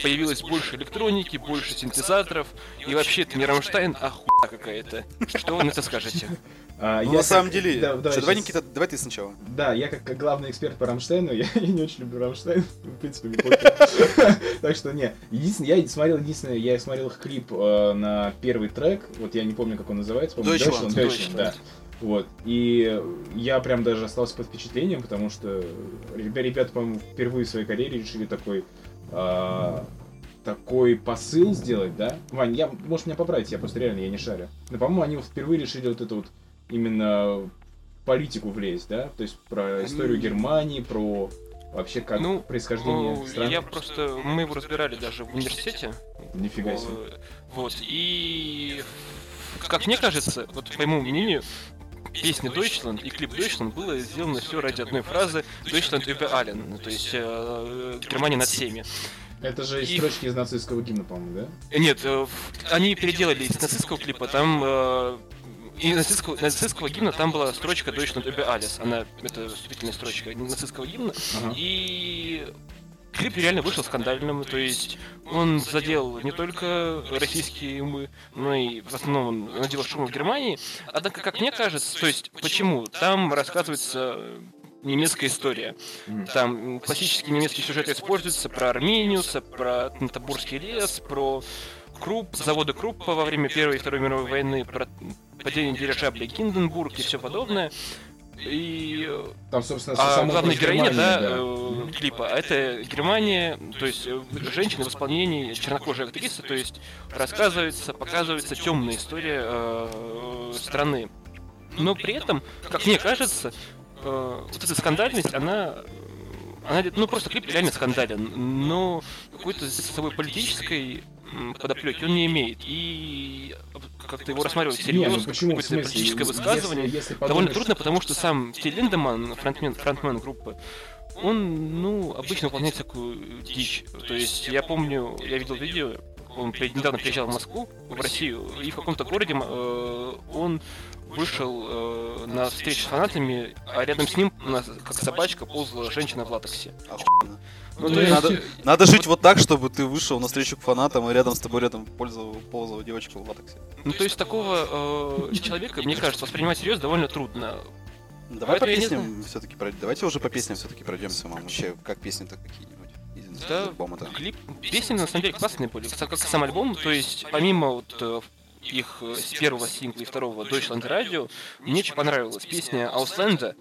появилось больше электроники, больше синтезаторов, и вообще это не Рамштайн, а хуйня какая-то. Что вы на это скажете? <laughs> А, Ну, я на самом как- деле... да, давай Что, давай, Никита, давай ты сначала. Да, я как, как главный эксперт по Рамштейну, я, <laughs> я не очень люблю Рамштайн, <laughs> в принципе. Так что, не, единственное, я смотрел, единственное, я смотрел их клип э, на первый трек, вот я не помню, как он называется, по-моему, Deutschland. Да. Вот, и я прям даже остался под впечатлением, потому что ребя- ребята, по-моему, впервые в своей карьере решили такой а, такой посыл сделать, да? Вань, я, может, меня поправить, я просто реально, я не шарю. Но, по-моему, они впервые решили вот это вот именно политику влезть, да? То есть про историю Германии, про вообще как Ну, происхождение Ну, стран. я просто... Мы его разбирали даже в университете. Нифига себе. Вот, и... Как мне кажется, вот по моему мнению, песня Deutschland и клип Deutschland было сделано все ради одной фразы Deutschland über allen, то есть э, Германия над всеми. Это же и- строчки из нацистского гимна, по-моему, да? Э, Нет, э, они переделали из нацистского клипа, там э, и нацистского, нацистского гимна там была строчка Deutschland über alles, она, это вступительная строчка нацистского гимна, Ага. и клип реально вышел скандальным, то есть он задел не только российские умы, но и в основном он надел шум в Германии. Однако, как мне кажется, то есть почему? Там рассказывается немецкая история. Там классические немецкие сюжеты используются про Армениуса, про Табурский лес, про Круп, заводы Круппа во время Первой и Второй мировой войны, про падение дирижабля Гинденбург и все подобное. И Там, собственно, а главная героиня, Германию, да, э, клипа, это Германия, то есть э, женщины в исполнении чернокожей актрисы, то есть рассказывается, показывается темная история э, страны. Но при этом, как мне кажется, э, вот эта скандальность, она она, ну, просто клип реально скандален, но какой-то с собой политической подоплеки он не имеет. И как-то его рассматривать Не, ну серьезно, почему? Какое-то политическое высказывание, если, если довольно подумаешь- трудно, потому что сам Стиль Линдеман, фронтмен, фронтмен группы, он, ну, обычно выполняет всякую дичь. То есть, я помню, я видел видео, он недавно приезжал в Москву, в Россию, и в каком-то городе э, он вышел э, на встречу с фанатами, а рядом с ним, у нас, как собачка, ползала женщина в латексе. Охуенно. Ну, Ну, то есть, надо- Надо жить вот так, чтобы ты вышел на встречу к фанатам, и рядом с тобой рядом ползала девочка в латексе. ну, то есть такого э, человека, мне кажется, воспринимать серьезно довольно трудно. Давай по Поэтому не песням все-таки пройдем. Давайте уже по песням все-таки пройдемся, мам. Вообще, как песни-то какие-нибудь? Да, альбома-то. клип, песни на самом деле классные были, как как сам альбом, то есть помимо вот э, их э, с первого сингла и второго Deutschland Radio, мне очень понравилась песня Ausländer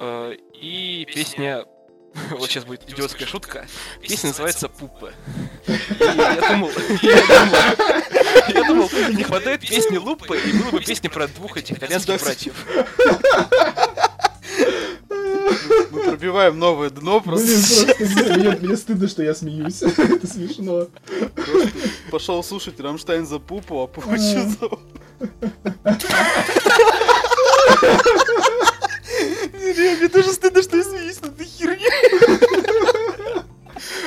э, и песня <laughs> вот сейчас будет идиотская шутка. Песня называется Пупа. <laughs> И я думал, <laughs> я думал, я думал, не хватает песни Лупы, и было бы песня про двух этих итальянских братьев. Мы пробиваем новое дно, просто мне, стыдно, что я смеюсь. Это смешно. пошел слушать Рамштайн за пупу, а получил Не, Мне тоже стыдно, что я смеюсь над этой херней.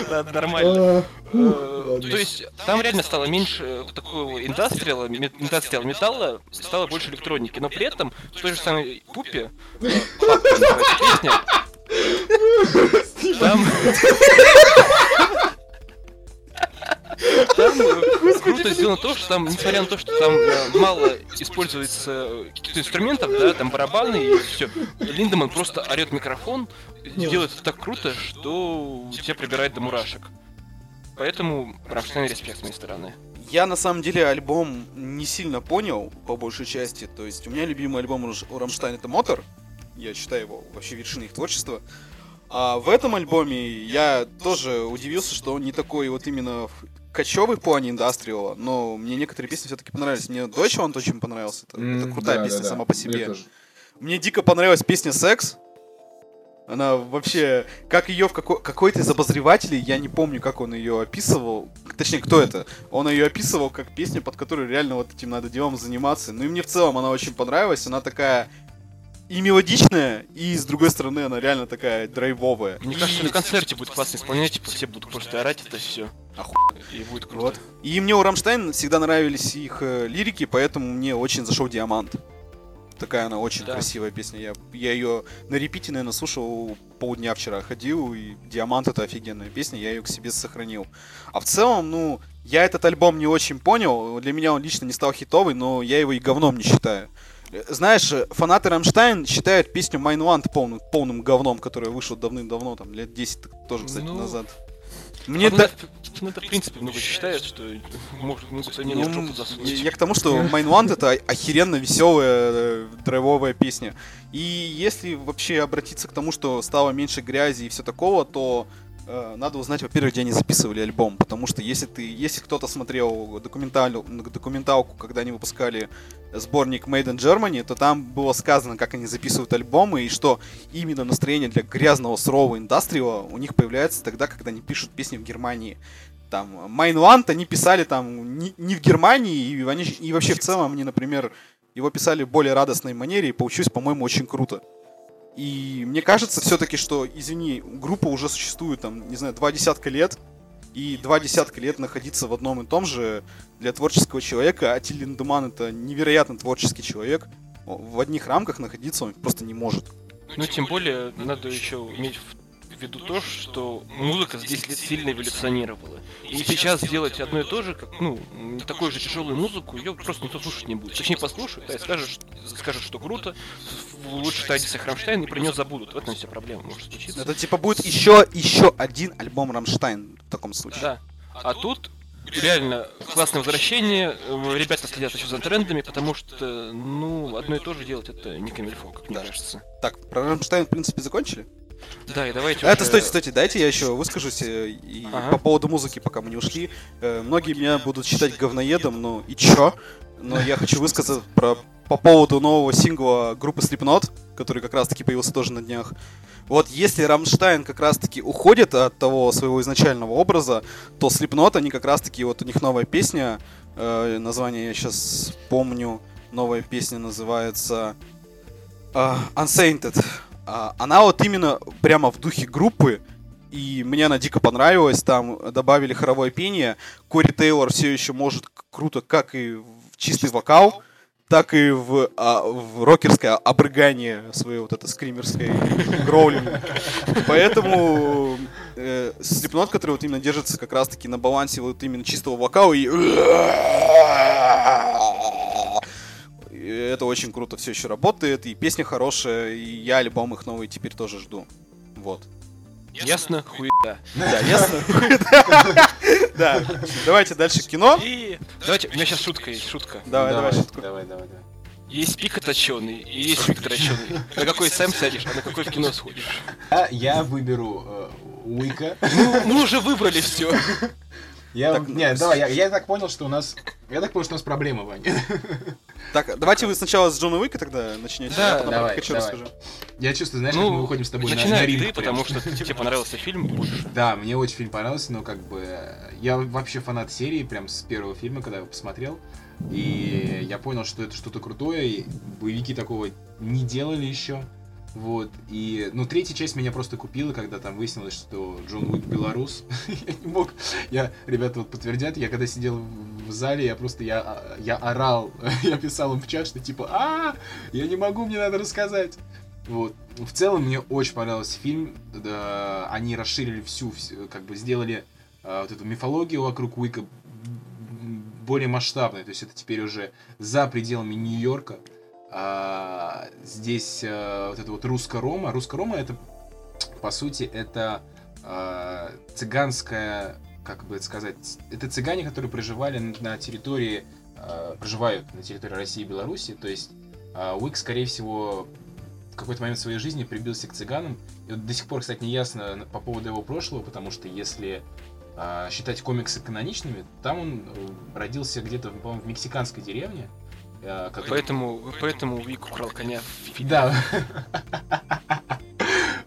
Ладно, нормально. А, Э, ладно. То есть там реально стало меньше такого индастриала, индастриал металла, стало больше электроники, но при этом в той же самой Пупе, э, песня, там... Там э, круто сделано то, что там, несмотря на то, что там э, мало используется э, каких-то инструментов, да, там барабаны и все, Линдеман просто орет микрофон, и делает это так круто, что тебя пробирает до мурашек. Поэтому Рамштайн респект с моей стороны. Я на самом деле альбом не сильно понял, по большей части. То есть у меня любимый альбом у Рамштайн это Mutter. Я считаю его вообще вершиной их творчества. А в этом альбоме я тоже удивился, что он не такой вот именно в- кочевый в плане индастриала, но мне некоторые песни все-таки понравились. Мне Deutschland очень понравился. Это, это М, крутая да, песня да, да. сама по Мне себе. тоже. Мне дико понравилась песня «Секс». Она вообще, как ее в како- какой-то из обозревателей, я не помню, как он ее описывал, точнее, кто это, он ее описывал как песню, под которую реально вот этим надо делом заниматься. Ну и мне в целом она очень понравилась, она такая и мелодичная, и с другой стороны она реально такая драйвовая. Мне кажется, на концерте будет классно исполнять, типа все будут просто орать это все. Охуенно. И будет круто. Вот. И мне у Рамштайн всегда нравились их э, лирики, поэтому мне очень зашел Диамант. Такая она очень Да. красивая песня. Я, я ее на репите, наверное, слушал полдня вчера ходил, и Диамант это офигенная песня, я ее к себе сохранил. А в целом, ну, я этот альбом не очень понял. Для меня он лично не стал хитовый, но я его и говном не считаю. Э, Знаешь, фанаты Рамштайн считают песню Mein Land полным, полным говном, которая вышла давным-давно, там, лет 10 тоже, кстати, Ну, назад. Мне ну, да- это- ну, это, в принципе, много считают, что может, мнение в Ну, жопу засунуть. я, к тому, что Mein Land это охеренно веселая э, драйвовая песня. И если вообще обратиться к тому, что стало меньше грязи и все такого, то надо узнать, во-первых, где они записывали альбом. Потому что если ты, если кто-то смотрел документаль- документалку, когда они выпускали сборник Made in Germany, то там было сказано, как они записывают альбомы, и что именно настроение для грязного, сурового индастриала у них появляется тогда, когда они пишут песни в Германии. Там, Майнланд они писали там не, не в Германии, и, они, и вообще в целом они, например, его писали в более радостной манере, и получилось, по-моему, очень круто. И мне кажется все-таки, что, извини, группа уже существует, там, не знаю, два десятка лет, и два десятка лет находиться в одном и том же для творческого человека, а Линдеман это невероятно творческий человек, в одних рамках находиться он просто не может. Ну, тем более, надо еще иметь в виду то, что музыка за 10 лет сильно эволюционировала. И сейчас сделать одно и то же, как, ну, такую же тяжелую музыку, ее просто никто слушать не будет. Точнее, послушают, да, и скажут, скажут, что круто, лучше Тайдиса Храмштайн, и про нее забудут. В этом вся проблема может случиться. Это типа будет еще, еще один альбом Рамштайн в таком случае. Да. А тут реально классное возвращение. Ребята следят еще за трендами, потому что, ну, одно и то же делать это не камильфо, как мне Да. кажется. Так, про Рамштайн, в принципе, закончили? Да, и давайте А Это, уже- стойте, стойте, дайте я еще выскажусь э, и Ага. по поводу музыки, пока мы не ушли. Э, Многие меня будут считать говноедом, ну и чё? Но я хочу высказать про, по поводу нового сингла группы Slipknot, который как раз-таки появился тоже на днях. Вот если Рамштайн как раз-таки уходит от того своего изначального образа, то Slipknot, они как раз-таки, вот у них новая песня, э, название я сейчас помню, новая песня называется а, Unsainted. А, она вот именно прямо в духе группы, и мне она дико понравилась. Там добавили хоровое пение. Кори Тейлор все еще может круто как и в чистый вокал, так и в, а, в рокерское обрыгание своей вот это скримерской гроулинг. Поэтому э, Slipknot, который вот именно держится как раз-таки на балансе вот именно чистого вокала и... И это очень круто все еще работает, и песня хорошая, и я альбом их новый теперь тоже жду. Вот. Ясно, хуета. Да, <laughs> ясно? <laughs> Да. Давайте дальше кино. И давайте, у меня сейчас шутка есть, шутка. Давай, давай, шутку. давай, давай, давай. Есть пика точеный, и есть пик точеный. На какой сам сядешь, а на какой в кино сходишь. А я выберу э, Уика. Ну, мы уже выбрали все. <laughs> Я, Так, не, ну, давай, я, я так понял, что у нас, я так понял, что у нас проблема, Ваня. <laughs> Так, давайте вы сначала с Джона Уика тогда начнете, Да, а потом давай, Пикачу давай. расскажу. Я чувствую, знаешь, как мы выходим с тобой на, на ринг ты, прям. потому что тебе понравился фильм больше. Да, мне очень фильм понравился, но как бы я вообще фанат серии, прям с первого фильма, когда я посмотрел. И я понял, что это что-то крутое, и боевики такого не делали еще. Вот, и, ну, третья часть меня просто купила, когда там выяснилось, что Джон Уик белорус. <laughs> я не мог, я, ребята вот подтвердят, я когда сидел в зале, я просто, я, я орал, <laughs> я писал им в чат, что типа, а, я не могу, мне надо рассказать. Вот. В целом мне очень понравился фильм. Да, они расширили всю, как бы сделали а, вот эту мифологию вокруг Уика более масштабной. То есть это теперь уже за пределами Нью-Йорка. А, здесь а, вот это вот русско-рома. Русско-рома это, по сути, это а, цыганская, как бы это сказать, это цыгане, которые проживали на- территории, а, проживают на территории России и Беларуси. То есть а, Уик, скорее всего, в какой-то момент своей жизни прибился к цыганам. И вот до сих пор, кстати, не ясно по поводу его прошлого, потому что если а, считать комиксы каноничными, там он э, родился где-то, по-моему, в мексиканской деревне. Как- Поэтому, поэтому Вик украл коня в фильме. Да. <laughs>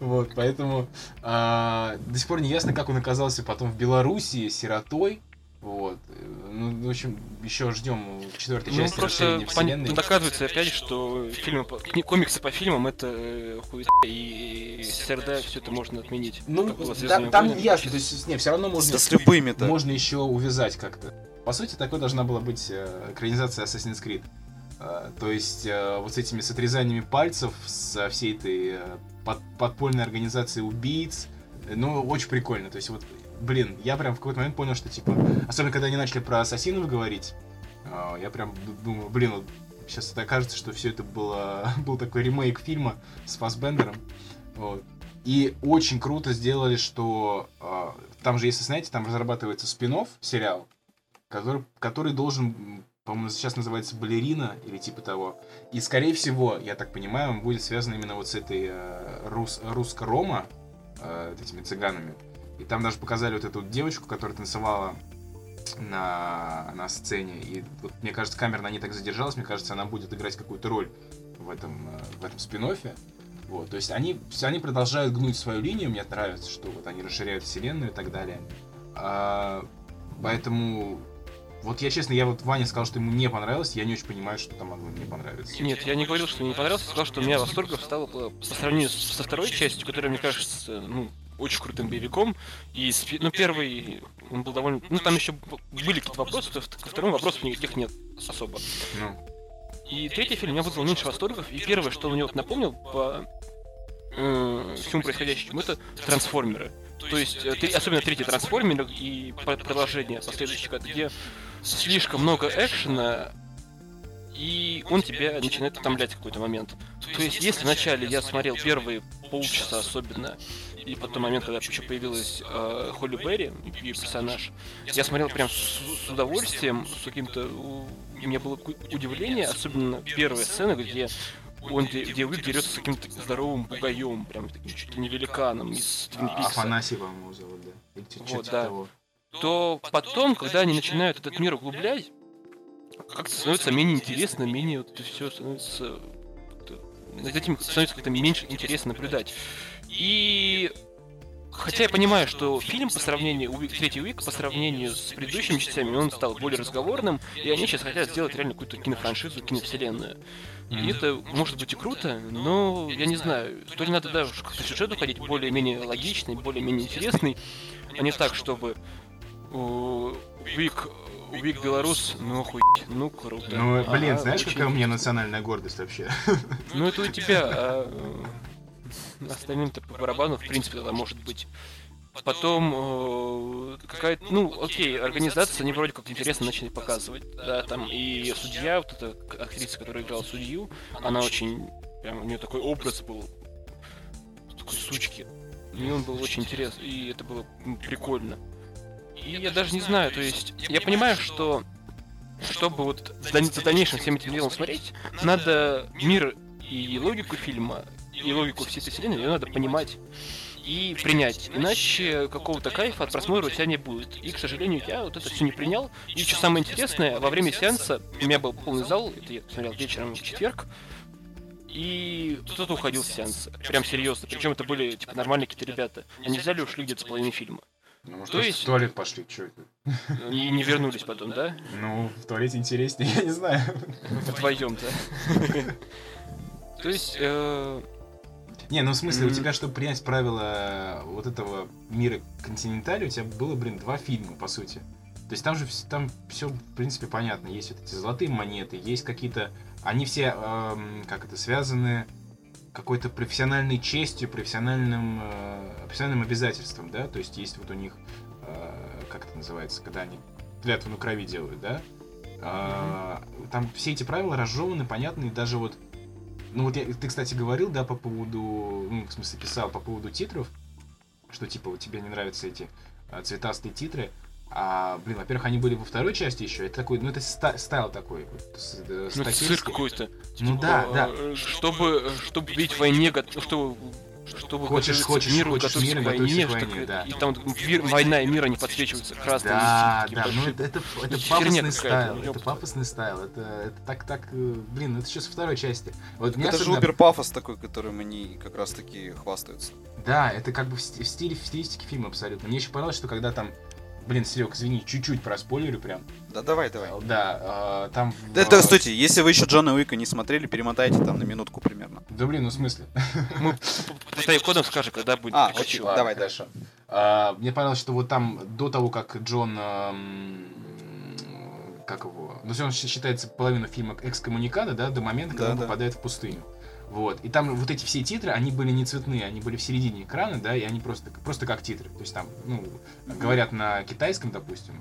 Вот, поэтому а, до сих пор не ясно, как он оказался потом в Белоруссии сиротой. Вот. Э, Ну, в общем, еще ждем четвертой Ну, части просто расширения пон- вселенной. доказывается опять, что фильмы комиксы по фильмам это э, хуета, и СРД все это можно отменить. Ну, да- «Звездными там войнами». ясно, то есть, не, все равно можно, Да с любыми-то. можно еще увязать как-то. По сути, такой должна была быть э, экранизация Assassin's Creed. Э, То есть э, вот с этими с отрезаниями пальцев, со всей этой э, под- подпольной организацией убийц, ну, очень прикольно. То есть вот, блин, я прям в какой-то момент понял, что типа, особенно когда они начали про ассасинов говорить, я прям думаю, блин, вот сейчас это окажется, что все это было, <laughs> был такой ремейк фильма с Фассбендером. Вот. И очень круто сделали, что там же, если знаете, там разрабатывается спин сериал, который, который должен, по-моему, сейчас называется «Балерина» или типа того. И, скорее всего, я так понимаю, он будет связан именно вот с этой э, рус, русско-рома, э, этими цыганами. И там даже показали вот эту вот девочку, которая танцевала на, на сцене. И вот, мне кажется, камера на ней так задержалась, мне кажется, она будет играть какую-то роль в этом, э, в этом спин -оффе. Вот, то есть они, они продолжают гнуть свою линию, мне нравится, что вот они расширяют вселенную и так далее. А, поэтому, вот я честно, я вот Ваня сказал, что ему не понравилось, я не очень понимаю, что там могло мне понравиться. Нет, я не говорил, что мне не понравился, сказал, что у меня восторгов стало по, по сравнению со второй частью, которая, мне кажется, ну, очень крутым боевиком. И, ну, первый, он был довольно... Ну, там еще были какие-то вопросы, то ко второму вопросов никаких нет особо. Ну, И третий фильм меня вызвал меньше восторгов, и первое, что он мне вот напомнил по э, всему происходящему, это трансформеры. То есть, э, три- особенно третий трансформер и продолжение последующих, где слишком много экшена, и он тебя начинает утомлять в какой-то момент. То есть, если вначале я смотрел первые полчаса особенно, и потом момент, когда еще появилась э, Холли Берри, ее персонаж, я смотрел прям с, с удовольствием, с каким-то... у- меня было удивление, особенно первая сцена, где он, где, где Уик дерется с каким-то здоровым бугаем, прям таким чуть ли не великаном из Твин Пикса по-моему, его зовут, да. Вот, да. того. То потом, когда они начинают этот мир углублять, как-то становится менее интересно, менее вот все становится над этим становится как-то меньше интересно наблюдать. И хотя я понимаю, что фильм по сравнению, третий Уик по сравнению с предыдущими частями, он стал более разговорным, и они сейчас хотят сделать реально какую-то кинофраншизу, киновселенную. И это может быть и круто, но я не знаю, то ли надо даже как-то сюжет уходить более-менее логичный, более-менее интересный, а не так, чтобы Вик, Вик Белорус, ну охуеть, ну круто. Ну, блин, Ага, знаешь, очень какая у меня национальная гордость вообще? Ну это у тебя, а э, <laughs> остальным-то по барабану, в принципе, тогда может быть. Потом э, какая-то, ну, окей, организация, они вроде как интересно начали показывать. Да, там и судья, вот эта актриса, которая играла судью, она очень, прям, у нее такой образ был, такой сучки. И он был очень интересный, и это было прикольно. И я даже не знаю, то есть, я понимаю, что чтобы вот за дальнейшим всем этим делом смотреть, надо мир и логику фильма, и логику всей этой вселенной, ее надо понимать и принять. Иначе какого-то кайфа от просмотра у тебя не будет. И, к сожалению, я вот это все не принял. И что самое интересное, во время сеанса у меня был полный зал, это я смотрел вечером в четверг, и кто-то уходил с сеанса. Прям серьезно. Причем это были типа нормальные какие-то ребята. Они взяли и ушли где-то с половиной фильма. Ну, может, То есть- в туалет пошли, что это? <laughs> И не вернулись потом, да? Ну, в туалете интереснее, <laughs> я не знаю. Вдвоем, да. То есть, э, Не, ну в смысле, у тебя, чтобы принять правила вот этого мира континентали, у тебя было, блин, два фильма, по сути. То есть там же там все, в принципе, понятно. Есть вот эти золотые монеты, есть какие-то... Они все, эм, как это, связаны какой-то профессиональной честью, профессиональным, э, профессиональным обязательством, да? То есть есть вот у них, э, как это называется, когда они клятву на крови делают, да? А, Там все эти правила разжеваны, понятны, и даже вот ну вот я, ты, кстати, говорил, да, по поводу, ну, в смысле, писал по поводу титров, что, типа, вот тебе не нравятся эти а, цветастые титры. А, блин, во-первых, они были во второй части еще. Это такой, ну, это ста- стайл такой, вот, с- э, ну, цирк какой-то. Ну Типа, да, да. э, Чтобы, чтобы видеть в войне, чтобы чтобы Хочешь- хочешь- миру, хочешь готовиться мира, к войне, к войне, такое- да. и там вир- война и мир, они подсвечиваются красным. Да, да, ну это, это, пафосный стайл, это пафосный стайл, это, это так, так, э, блин, ну это со второй части. Вот Это же особенно- Убер пафос такой, которым они как раз таки хвастаются. Да, это как бы в стиле, в стилистике фильма абсолютно. Мне еще понравилось, что когда там, блин, Серег, извини, чуть-чуть про спойлерю прям. Да давай, давай. Да, а, там... Да, да, стойте, если вы еще Джона Уика не смотрели, перемотайте там на минутку примерно. Да блин, ну в смысле? <laughs> Мы по тайм-кодам скажем, когда будет. А, окей, Ладно, давай, хорошо. А, мне понравилось, что вот там до того, как Джон... как его? Ну, он считается половину фильма экскоммуникада, да, до момента, когда Да, он да. попадает в пустыню. Вот. И там вот эти все титры, они были не цветные, они были в середине экрана, да, и они просто, просто как титры. То есть там, ну, говорят на китайском, допустим,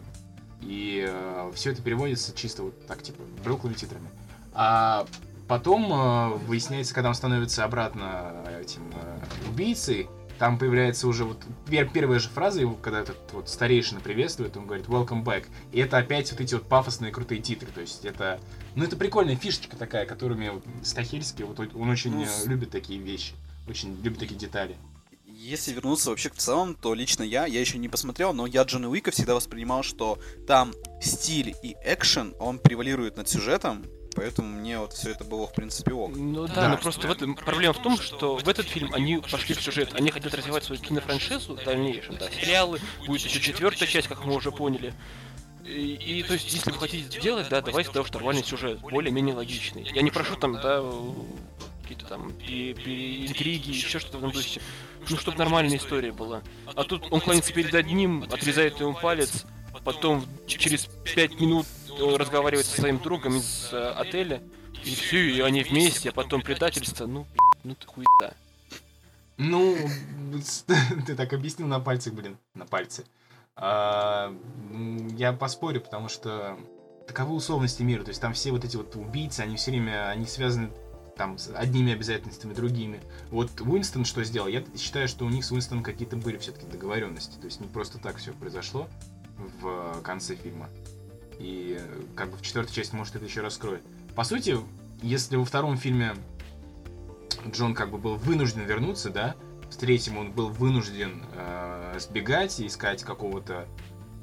и все это переводится чисто вот так, типа, блеклыми титрами. А потом э, выясняется, когда он становится обратно этим э, убийцей, там появляется уже вот пер- первая же фраза его, когда этот вот старейшина приветствует, он говорит «Welcome back». И это опять вот эти вот пафосные крутые титры. То есть это... Ну, это прикольная фишечка такая, которыми вот Стахельский, вот он- очень Ну, э, любит такие вещи. Очень любит такие детали. Если вернуться вообще к целом, то лично я, я еще не посмотрел, но я Джона Уика всегда воспринимал, что там стиль и экшен, он превалирует над сюжетом, поэтому мне вот все это было в принципе ок. Ну да, Да. но просто в этом проблема в том, что в этот фильм они пошли в сюжет, они хотят развивать свою кинофраншизу в дальнейшем, да, сериалы, будет еще четвертая часть, как мы уже поняли. И, и, то есть, если вы хотите это делать, да, давайте того, что нормальный сюжет, более-менее логичный. Я не прошу там, да, э, какие-то там пе- пе- интриги, еще что-то в этом духе. Ну, чтобы нормальная история была. А тут он клонится перед одним, отрезает ему палец, потом через пять минут он разговаривает со своим другом из э, отеля, и все, и они вместе, а потом предательство, ну, ну ты хуета. Ну, <laughs> ты так объяснил на пальцах, блин, на пальце. А, я поспорю, потому что таковы условности мира. То есть там все вот эти вот убийцы, они все время, они связаны там с одними обязательствами, другими. Вот Уинстон что сделал? Я считаю, что у них с Уинстоном какие-то были все-таки договоренности. То есть не просто так все произошло в конце фильма. И как бы в четвертой части, может, это еще раскроет. По сути, если во втором фильме Джон как бы был вынужден вернуться, да, в третьем он был вынужден э, сбегать и искать какого-то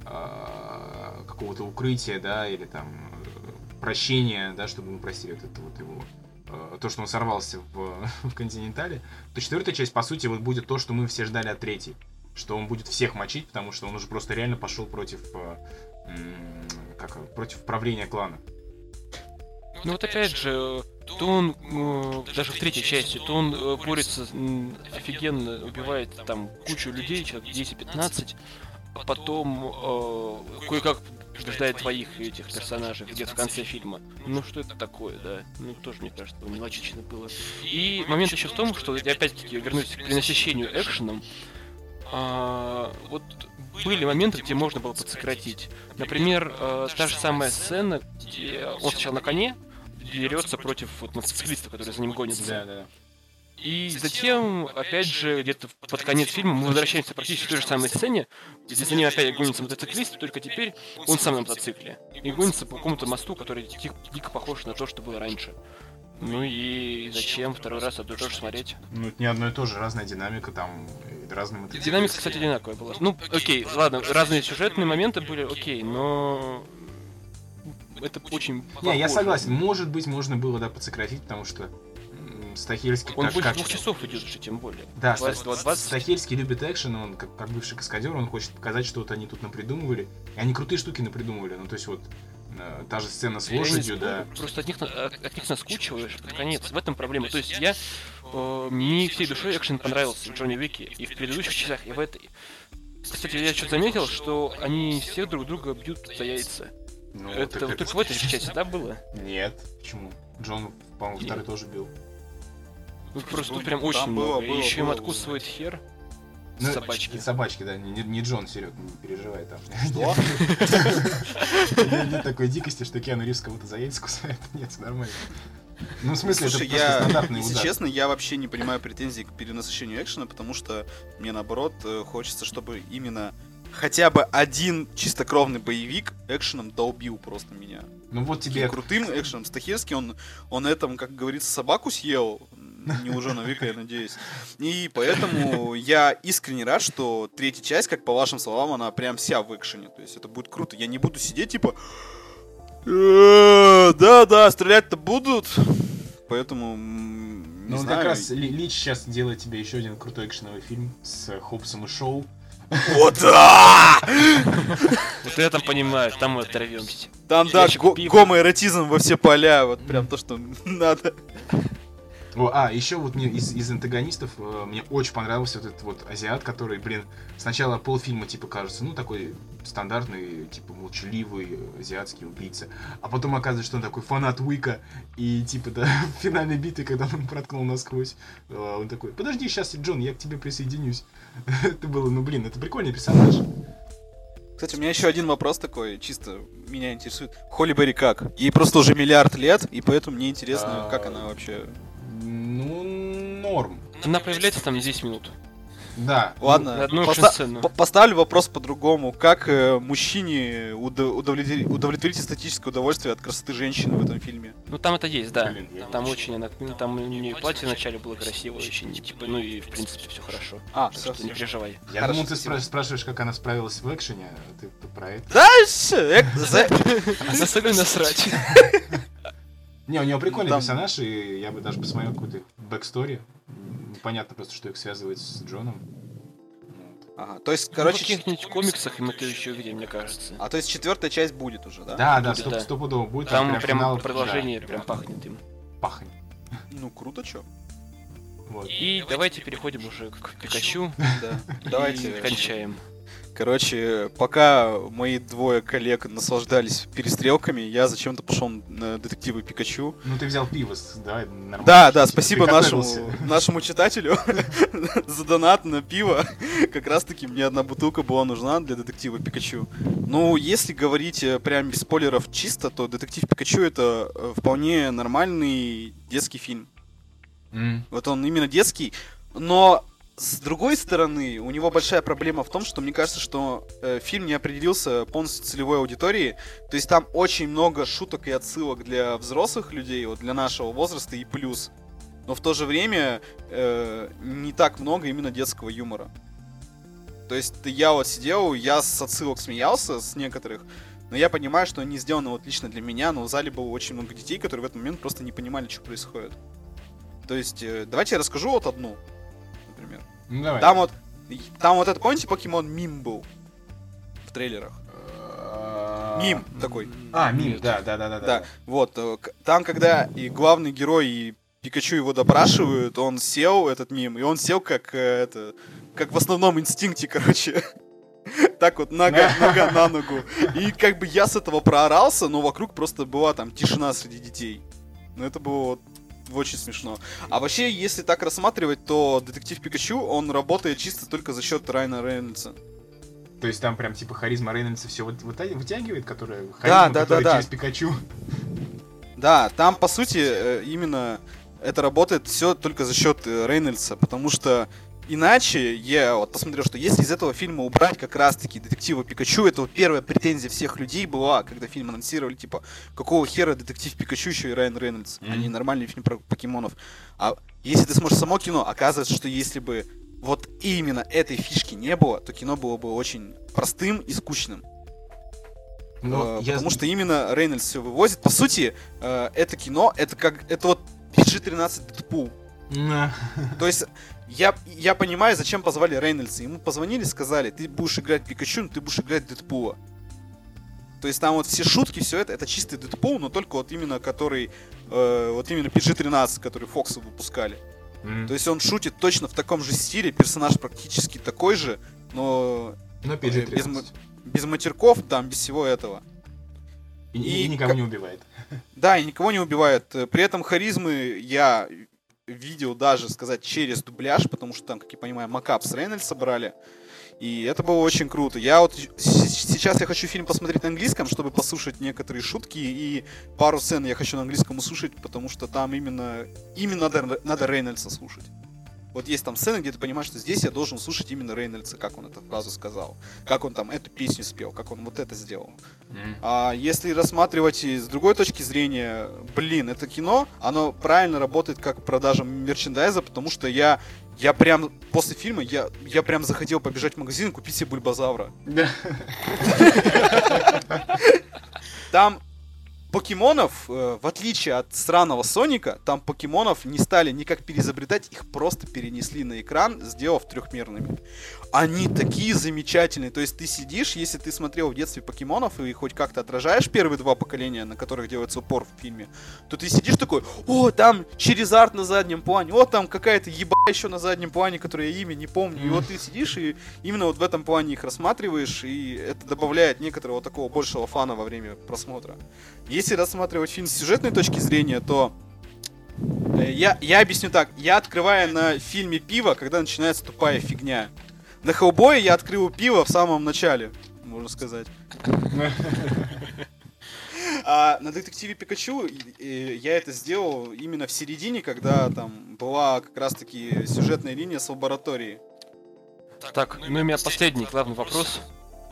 э, какого-то укрытия, да, или там э, прощения, да, чтобы ему простили вот это вот его э, то, что он сорвался в, <laughs> в континентале, то четвертая часть, по сути, вот будет то, что мы все ждали от третьей. Что он будет всех мочить, потому что он уже просто реально пошел против э, как, против правления клана. Ну вот опять же, то он, э, даже в третьей части, то он э, борется, офигенно убивает там кучу людей, человек 10-15, а потом э, кое-как побеждает твоих этих персонажей где-то в конце фильма. Ну что это такое, да? Ну тоже, мне кажется, нелогично было. И момент еще в том, что я опять-таки вернусь к перенасыщению экшеном. А, вот были моменты, где можно было подсократить. Например, э, та же самая сцена, где он сначала на коне дерется против вот, мотоциклиста, который за ним гонится. Да, да. И затем, опять же, где-то под конец фильма мы возвращаемся практически к той же самой сцене, где за ним опять гонится мотоциклист, только теперь он сам на мотоцикле. И гонится по какому-то мосту, который дико, похож на то, что было раньше. Ну и зачем второй раз это тоже смотреть? Ну, это не одно и то же, разная динамика там, и разные мотоциклы. Динамика, кстати, одинаковая была. Ну, окей, ладно, разные сюжетные моменты были, окей, но это очень Не, я похоже. согласен, может быть, можно было, да, подсократить, потому что Стахельский Он как- больше как- двух часов идет уже, тем более. Да, 22, Ста- 20. Стахельский любит экшен, он как, как бывший каскадер, он хочет показать, что вот они тут напридумывали. И они крутые штуки напридумывали. Ну, то есть вот э, та же сцена с лошадью, да. Просто от них, от, них наскучиваешь под конец. В этом проблема. То есть я э, мне всей душой экшен понравился в Джонни Уике и в предыдущих частях, и в этой. Кстати, я что-то заметил, что они все друг друга бьют за яйца. Ну, это так вот только в этой же части, да, было? Нет, почему? Джон, по-моему, второй тоже бил. Ну, просто тут прям там очень было, много. было, и еще им было. откусывает хер. Ну, собачки. Собачки, да, не, не Джон, Серег, не переживай там. Что? Нет, нет такой дикости, что Киану Ривз кого-то за яйца кусает. <laughs> Нет, нормально. Ну, в смысле, Слушай, это просто я, стандартный если удар. честно, я вообще не понимаю претензий к перенасыщению экшена, потому что мне наоборот э, хочется, чтобы именно хотя бы один чистокровный боевик экшеном долбил просто меня. Ну вот Таким тебе крутым экшеном. Стахевский, он, он этом, как говорится, собаку съел. Не уже на века, я надеюсь. И поэтому я искренне рад, что третья часть, как по вашим словам, она прям вся в экшене. То есть это будет круто. Я не буду сидеть типа... «Э, Да-да, стрелять-то будут. Поэтому... Не Ну, знаю. как раз Ли- Лич сейчас делает тебе еще один крутой экшеновый фильм с Хопсом и Шоу. Вот да! Вот я там понимаю, там мы оторвемся. Там, да, гомоэротизм во все поля. Вот прям то, что надо. О, а, еще вот мне из, из антагонистов э, мне очень понравился вот этот вот азиат, который, блин, сначала полфильма типа кажется, ну такой стандартный, типа молчаливый азиатский убийца, а потом оказывается, что он такой фанат Уика, и типа да, в <laughs> финальной битве, когда он проткнул насквозь, э, он такой, подожди, сейчас, Джон, я к тебе присоединюсь. <laughs> Это было, ну блин, это прикольный персонаж. Кстати, у меня еще один вопрос такой, чисто меня интересует. Холли Берри как? Ей просто уже миллиард лет, и поэтому мне интересно, А, как она вообще... Ну, норм. Она появляется там 10 минут. Да. Ладно, одну поста- по- поставлю вопрос по-другому. Как э, мужчине удо- удовлетворить, удовлетворить эстетическое удовольствие от красоты женщины в этом фильме? Ну там это есть, да. Блин, Там не очень она, ну, там у нее платье вначале было красивое очень, типа, ну и в принципе все хорошо. А, Так все, что не переживай. Я Хорошо, думал, ты спра- спрашиваешь, как она справилась в экшене, а ты про это. Да, На <laughs> остальное насрать. <laughs> Не, у него прикольный Там- персонаж, и я бы даже посмотрел какую-то backstory. Понятно просто, что их связывает с Джоном. Ага, то есть, Короче, в каких-нибудь комиксах мы это еще увидим, мне кажется. А то есть четвертая часть будет уже, да? Да, да, стоп, да. стопудово будет. Там прям прям финал, продолжение да, прям пахнет им. пахнет. Ну, круто, чё? Вот. И давайте переходим уже к Пикачу Да, давайте... кончаем. Короче, пока мои двое коллег наслаждались перестрелками, я зачем-то пошел на детективы Пикачу. Ну ты взял пиво, давай нормально. Да, да, спасибо нашему, нашему читателю <laughs> за донат на пиво. Как раз таки мне одна бутылка была нужна для детектива Пикачу. Ну, если говорить э, прям без спойлеров чисто, то детектив Пикачу это э, вполне нормальный детский фильм. М. Вот он именно детский, но с другой стороны, у него большая проблема в том, что мне кажется, что э, фильм не определился полностью целевой аудитории. То есть там очень много шуток и отсылок для взрослых людей, вот для нашего возраста и плюс. Но в то же время э, не так много именно детского юмора. То есть я вот сидел, я с отсылок смеялся с некоторых, но я понимаю, что они сделаны вот лично для меня, но в зале было очень много детей, которые в этот момент просто не понимали, что происходит. То есть, э, давайте я расскажу вот одну. Ну давай. Там вот, там вот это, помните, покемон мим был в трейлерах? А, Мим такой. А, мим, да, да, да, да. Да, вот, э, там, когда и главный герой, и Пикачу его допрашивают, он сел, этот мим, и он сел как, э, это, как в основном инстинкте, <laughs> короче. Так вот, нога, <laughs> нога на ногу. И как бы я с этого проорался, но вокруг просто была там тишина среди детей. Ну, это было вот очень смешно. А вообще, если так рассматривать, то детектив Пикачу, он работает чисто только за счет Райана Рейнольдса. То есть там прям типа харизма Рейнольдса все вытягивает, которая Да, харизма, да, которая да, да. через Пикачу. Да, там, по сути, э, именно это работает все только за счет э, Рейнольдса, потому что иначе я вот посмотрел, что если из этого фильма убрать как раз-таки детектива Пикачу, это вот первая претензия всех людей была, когда фильм анонсировали, типа, какого хера детектив Пикачу еще и Райан Рейнольдс, а не нормальный фильм про покемонов. А если ты смотришь само кино, оказывается, что если бы вот именно этой фишки не было, то кино было бы очень простым и скучным. Но Э, я... Потому что именно Рейнольдс все вывозит. По сути, э, это кино, это как, это вот PG-13 Дэдпул. То есть, я, я понимаю, зачем позвали Рейнольдса. Ему позвонили, сказали, ты будешь играть Пикачу, но ты будешь играть Дэдпула. То есть там вот все шутки, все это, это чистый Дэдпул, но только вот именно который, э, вот именно PG-13, который Фоксы выпускали. М. То есть он шутит точно в таком же стиле, персонаж практически такой же, но Но без, PG-13. ма- без матерков, там, без всего этого. И, и и никого как- не убивает. Да, и никого не убивает. При этом харизмы я видел даже, сказать, через дубляж, потому что там, как я понимаю, макап с Рейнольдса брали. И это было очень круто. Я вот сейчас я хочу фильм посмотреть на английском, чтобы послушать некоторые шутки и пару сцен я хочу на английском услышать, потому что там именно, именно надо, надо Рейнольдса слушать. Вот есть там сцены, где ты понимаешь, что здесь я должен слушать именно Рейнольдса, как он эту фразу сказал, как он там эту песню спел, как он вот это сделал. М. А если рассматривать с другой точки зрения, блин, это кино, оно правильно работает как продажа мерчендайза, потому что я, я прям после фильма, я, я прям захотел побежать в магазин и купить себе бульбазавра. Там покемонов, э, в отличие от странного Соника, там покемонов не стали никак переизобретать, их просто перенесли на экран, сделав трехмерными. Они такие замечательные. То есть ты сидишь, если ты смотрел в детстве покемонов и хоть как-то отражаешь первые два поколения, на которых делается упор в фильме, то ты сидишь такой, о, там Черезард на заднем плане, о, там какая-то еба еще на заднем плане, которое я имя не помню. И вот ты сидишь и именно вот в этом плане их рассматриваешь, и это добавляет некоторого такого большего фана во время просмотра. Если рассматривать фильм с сюжетной точки зрения, то э, я, я объясню так. Я открываю на фильме пиво, когда начинается тупая фигня. На Хеллбое я открыл пиво в самом начале, можно сказать. <laughs> А на детективе Пикачу я это сделал именно в середине, когда там была как раз-таки сюжетная линия с лабораторией. Так, ну и у меня последний главный вопрос.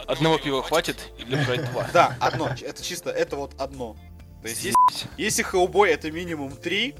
Одного пива хватит или брать два? Да, одно. Это чисто, это вот одно. То есть, если, если Хеллбой это минимум три,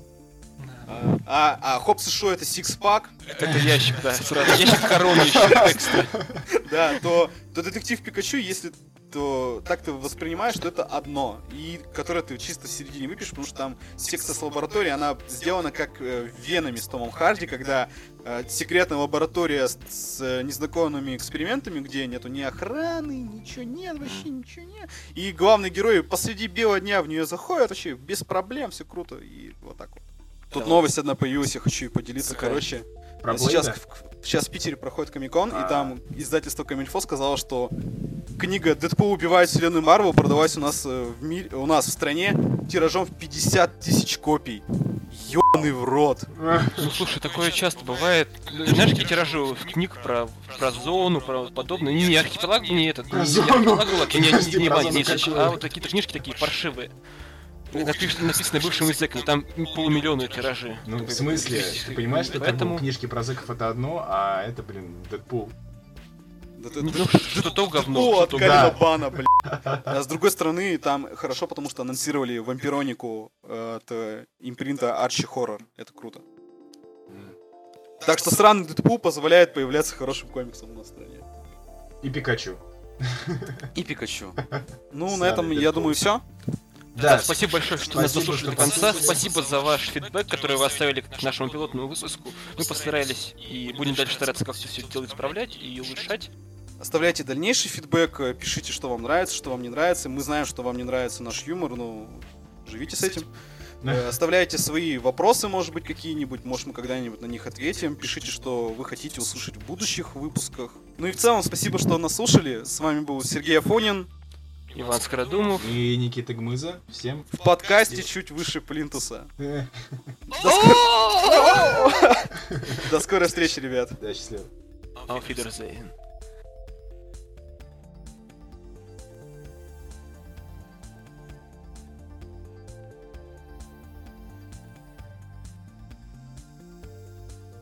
а, а, Хопс и Шоу это сикс-пак, Это ящик, да, сразу. Ящик короны еще <laughs> да, то, то детектив Пикачу, если то так ты воспринимаешь, что это одно, и которое ты чисто в середине выпьешь, потому что там секция с лабораторией, она сделана как э, венами с Томом Харди, когда э, секретная лаборатория с, с, э, незнакомыми экспериментами, где нету ни охраны, ничего нет, вообще ничего нет. И главный герой посреди белого дня в нее заходит, вообще без проблем, все круто, и вот так вот. Тут новость одна появилась, я хочу поделиться, Какая? короче. Про Сейчас сейчас в Питере проходит Комикон, А. и там издательство Камильфо сказало, что книга «Дэдпул убивает вселенную Марвел» продалась у нас э, в мире, у нас в стране тиражом в 50 тысяч копий. Ёбаный в рот. Ну слушай, такое часто бывает. Знаешь, какие тиражи книг про, про зону, про подобное. Не, не архипелаг, не этот. Про не зону? архипелаг, не, не, Подожди, не, не, про не, не, зону не, какую? а вот какие-то книжки такие паршивые. Напиш- написаны бывшим языком, там полумиллионные тиражи. Ну, в смысле? Ты понимаешь, что Поэтому... книжки про зэков это одно, а это, блин, Дэдпул. Да ты- Ну, ты- что то говно, О, от Карина. Бана, блядь. А с другой стороны, там хорошо, потому что анонсировали вампиронику э, от э, импринта Арчи Хоррор. Это круто. Так что странный Дэдпул позволяет появляться хорошим комиксом у нас в стране. И Пикачу. И Пикачу. Ну, на этом, я думаю, все. Да, спасибо большое, что нас Спасибо, дослушали до конца. Спасибо за ваш фидбэк, который вы оставили к нашему пилотному выпуску. Мы постарались и будем дальше стараться как-то все дело исправлять и улучшать. Оставляйте дальнейший фидбэк, э, пишите, что вам нравится, что вам не нравится. Мы знаем, что вам не нравится наш юмор, ну, живите с этим. Э, Оставляйте свои вопросы, может быть, какие-нибудь, может, мы когда-нибудь на них ответим. Пишите, что вы хотите услышать в будущих выпусках. Ну и в целом, спасибо, что нас слушали. С вами был Сергей Афонин. Иван Скородумов. И Никита Гмыза. Всем. В подкасте чуть выше Плинтуса. До скорой встречи, ребят. Да, счастливо. Auf Wiedersehen.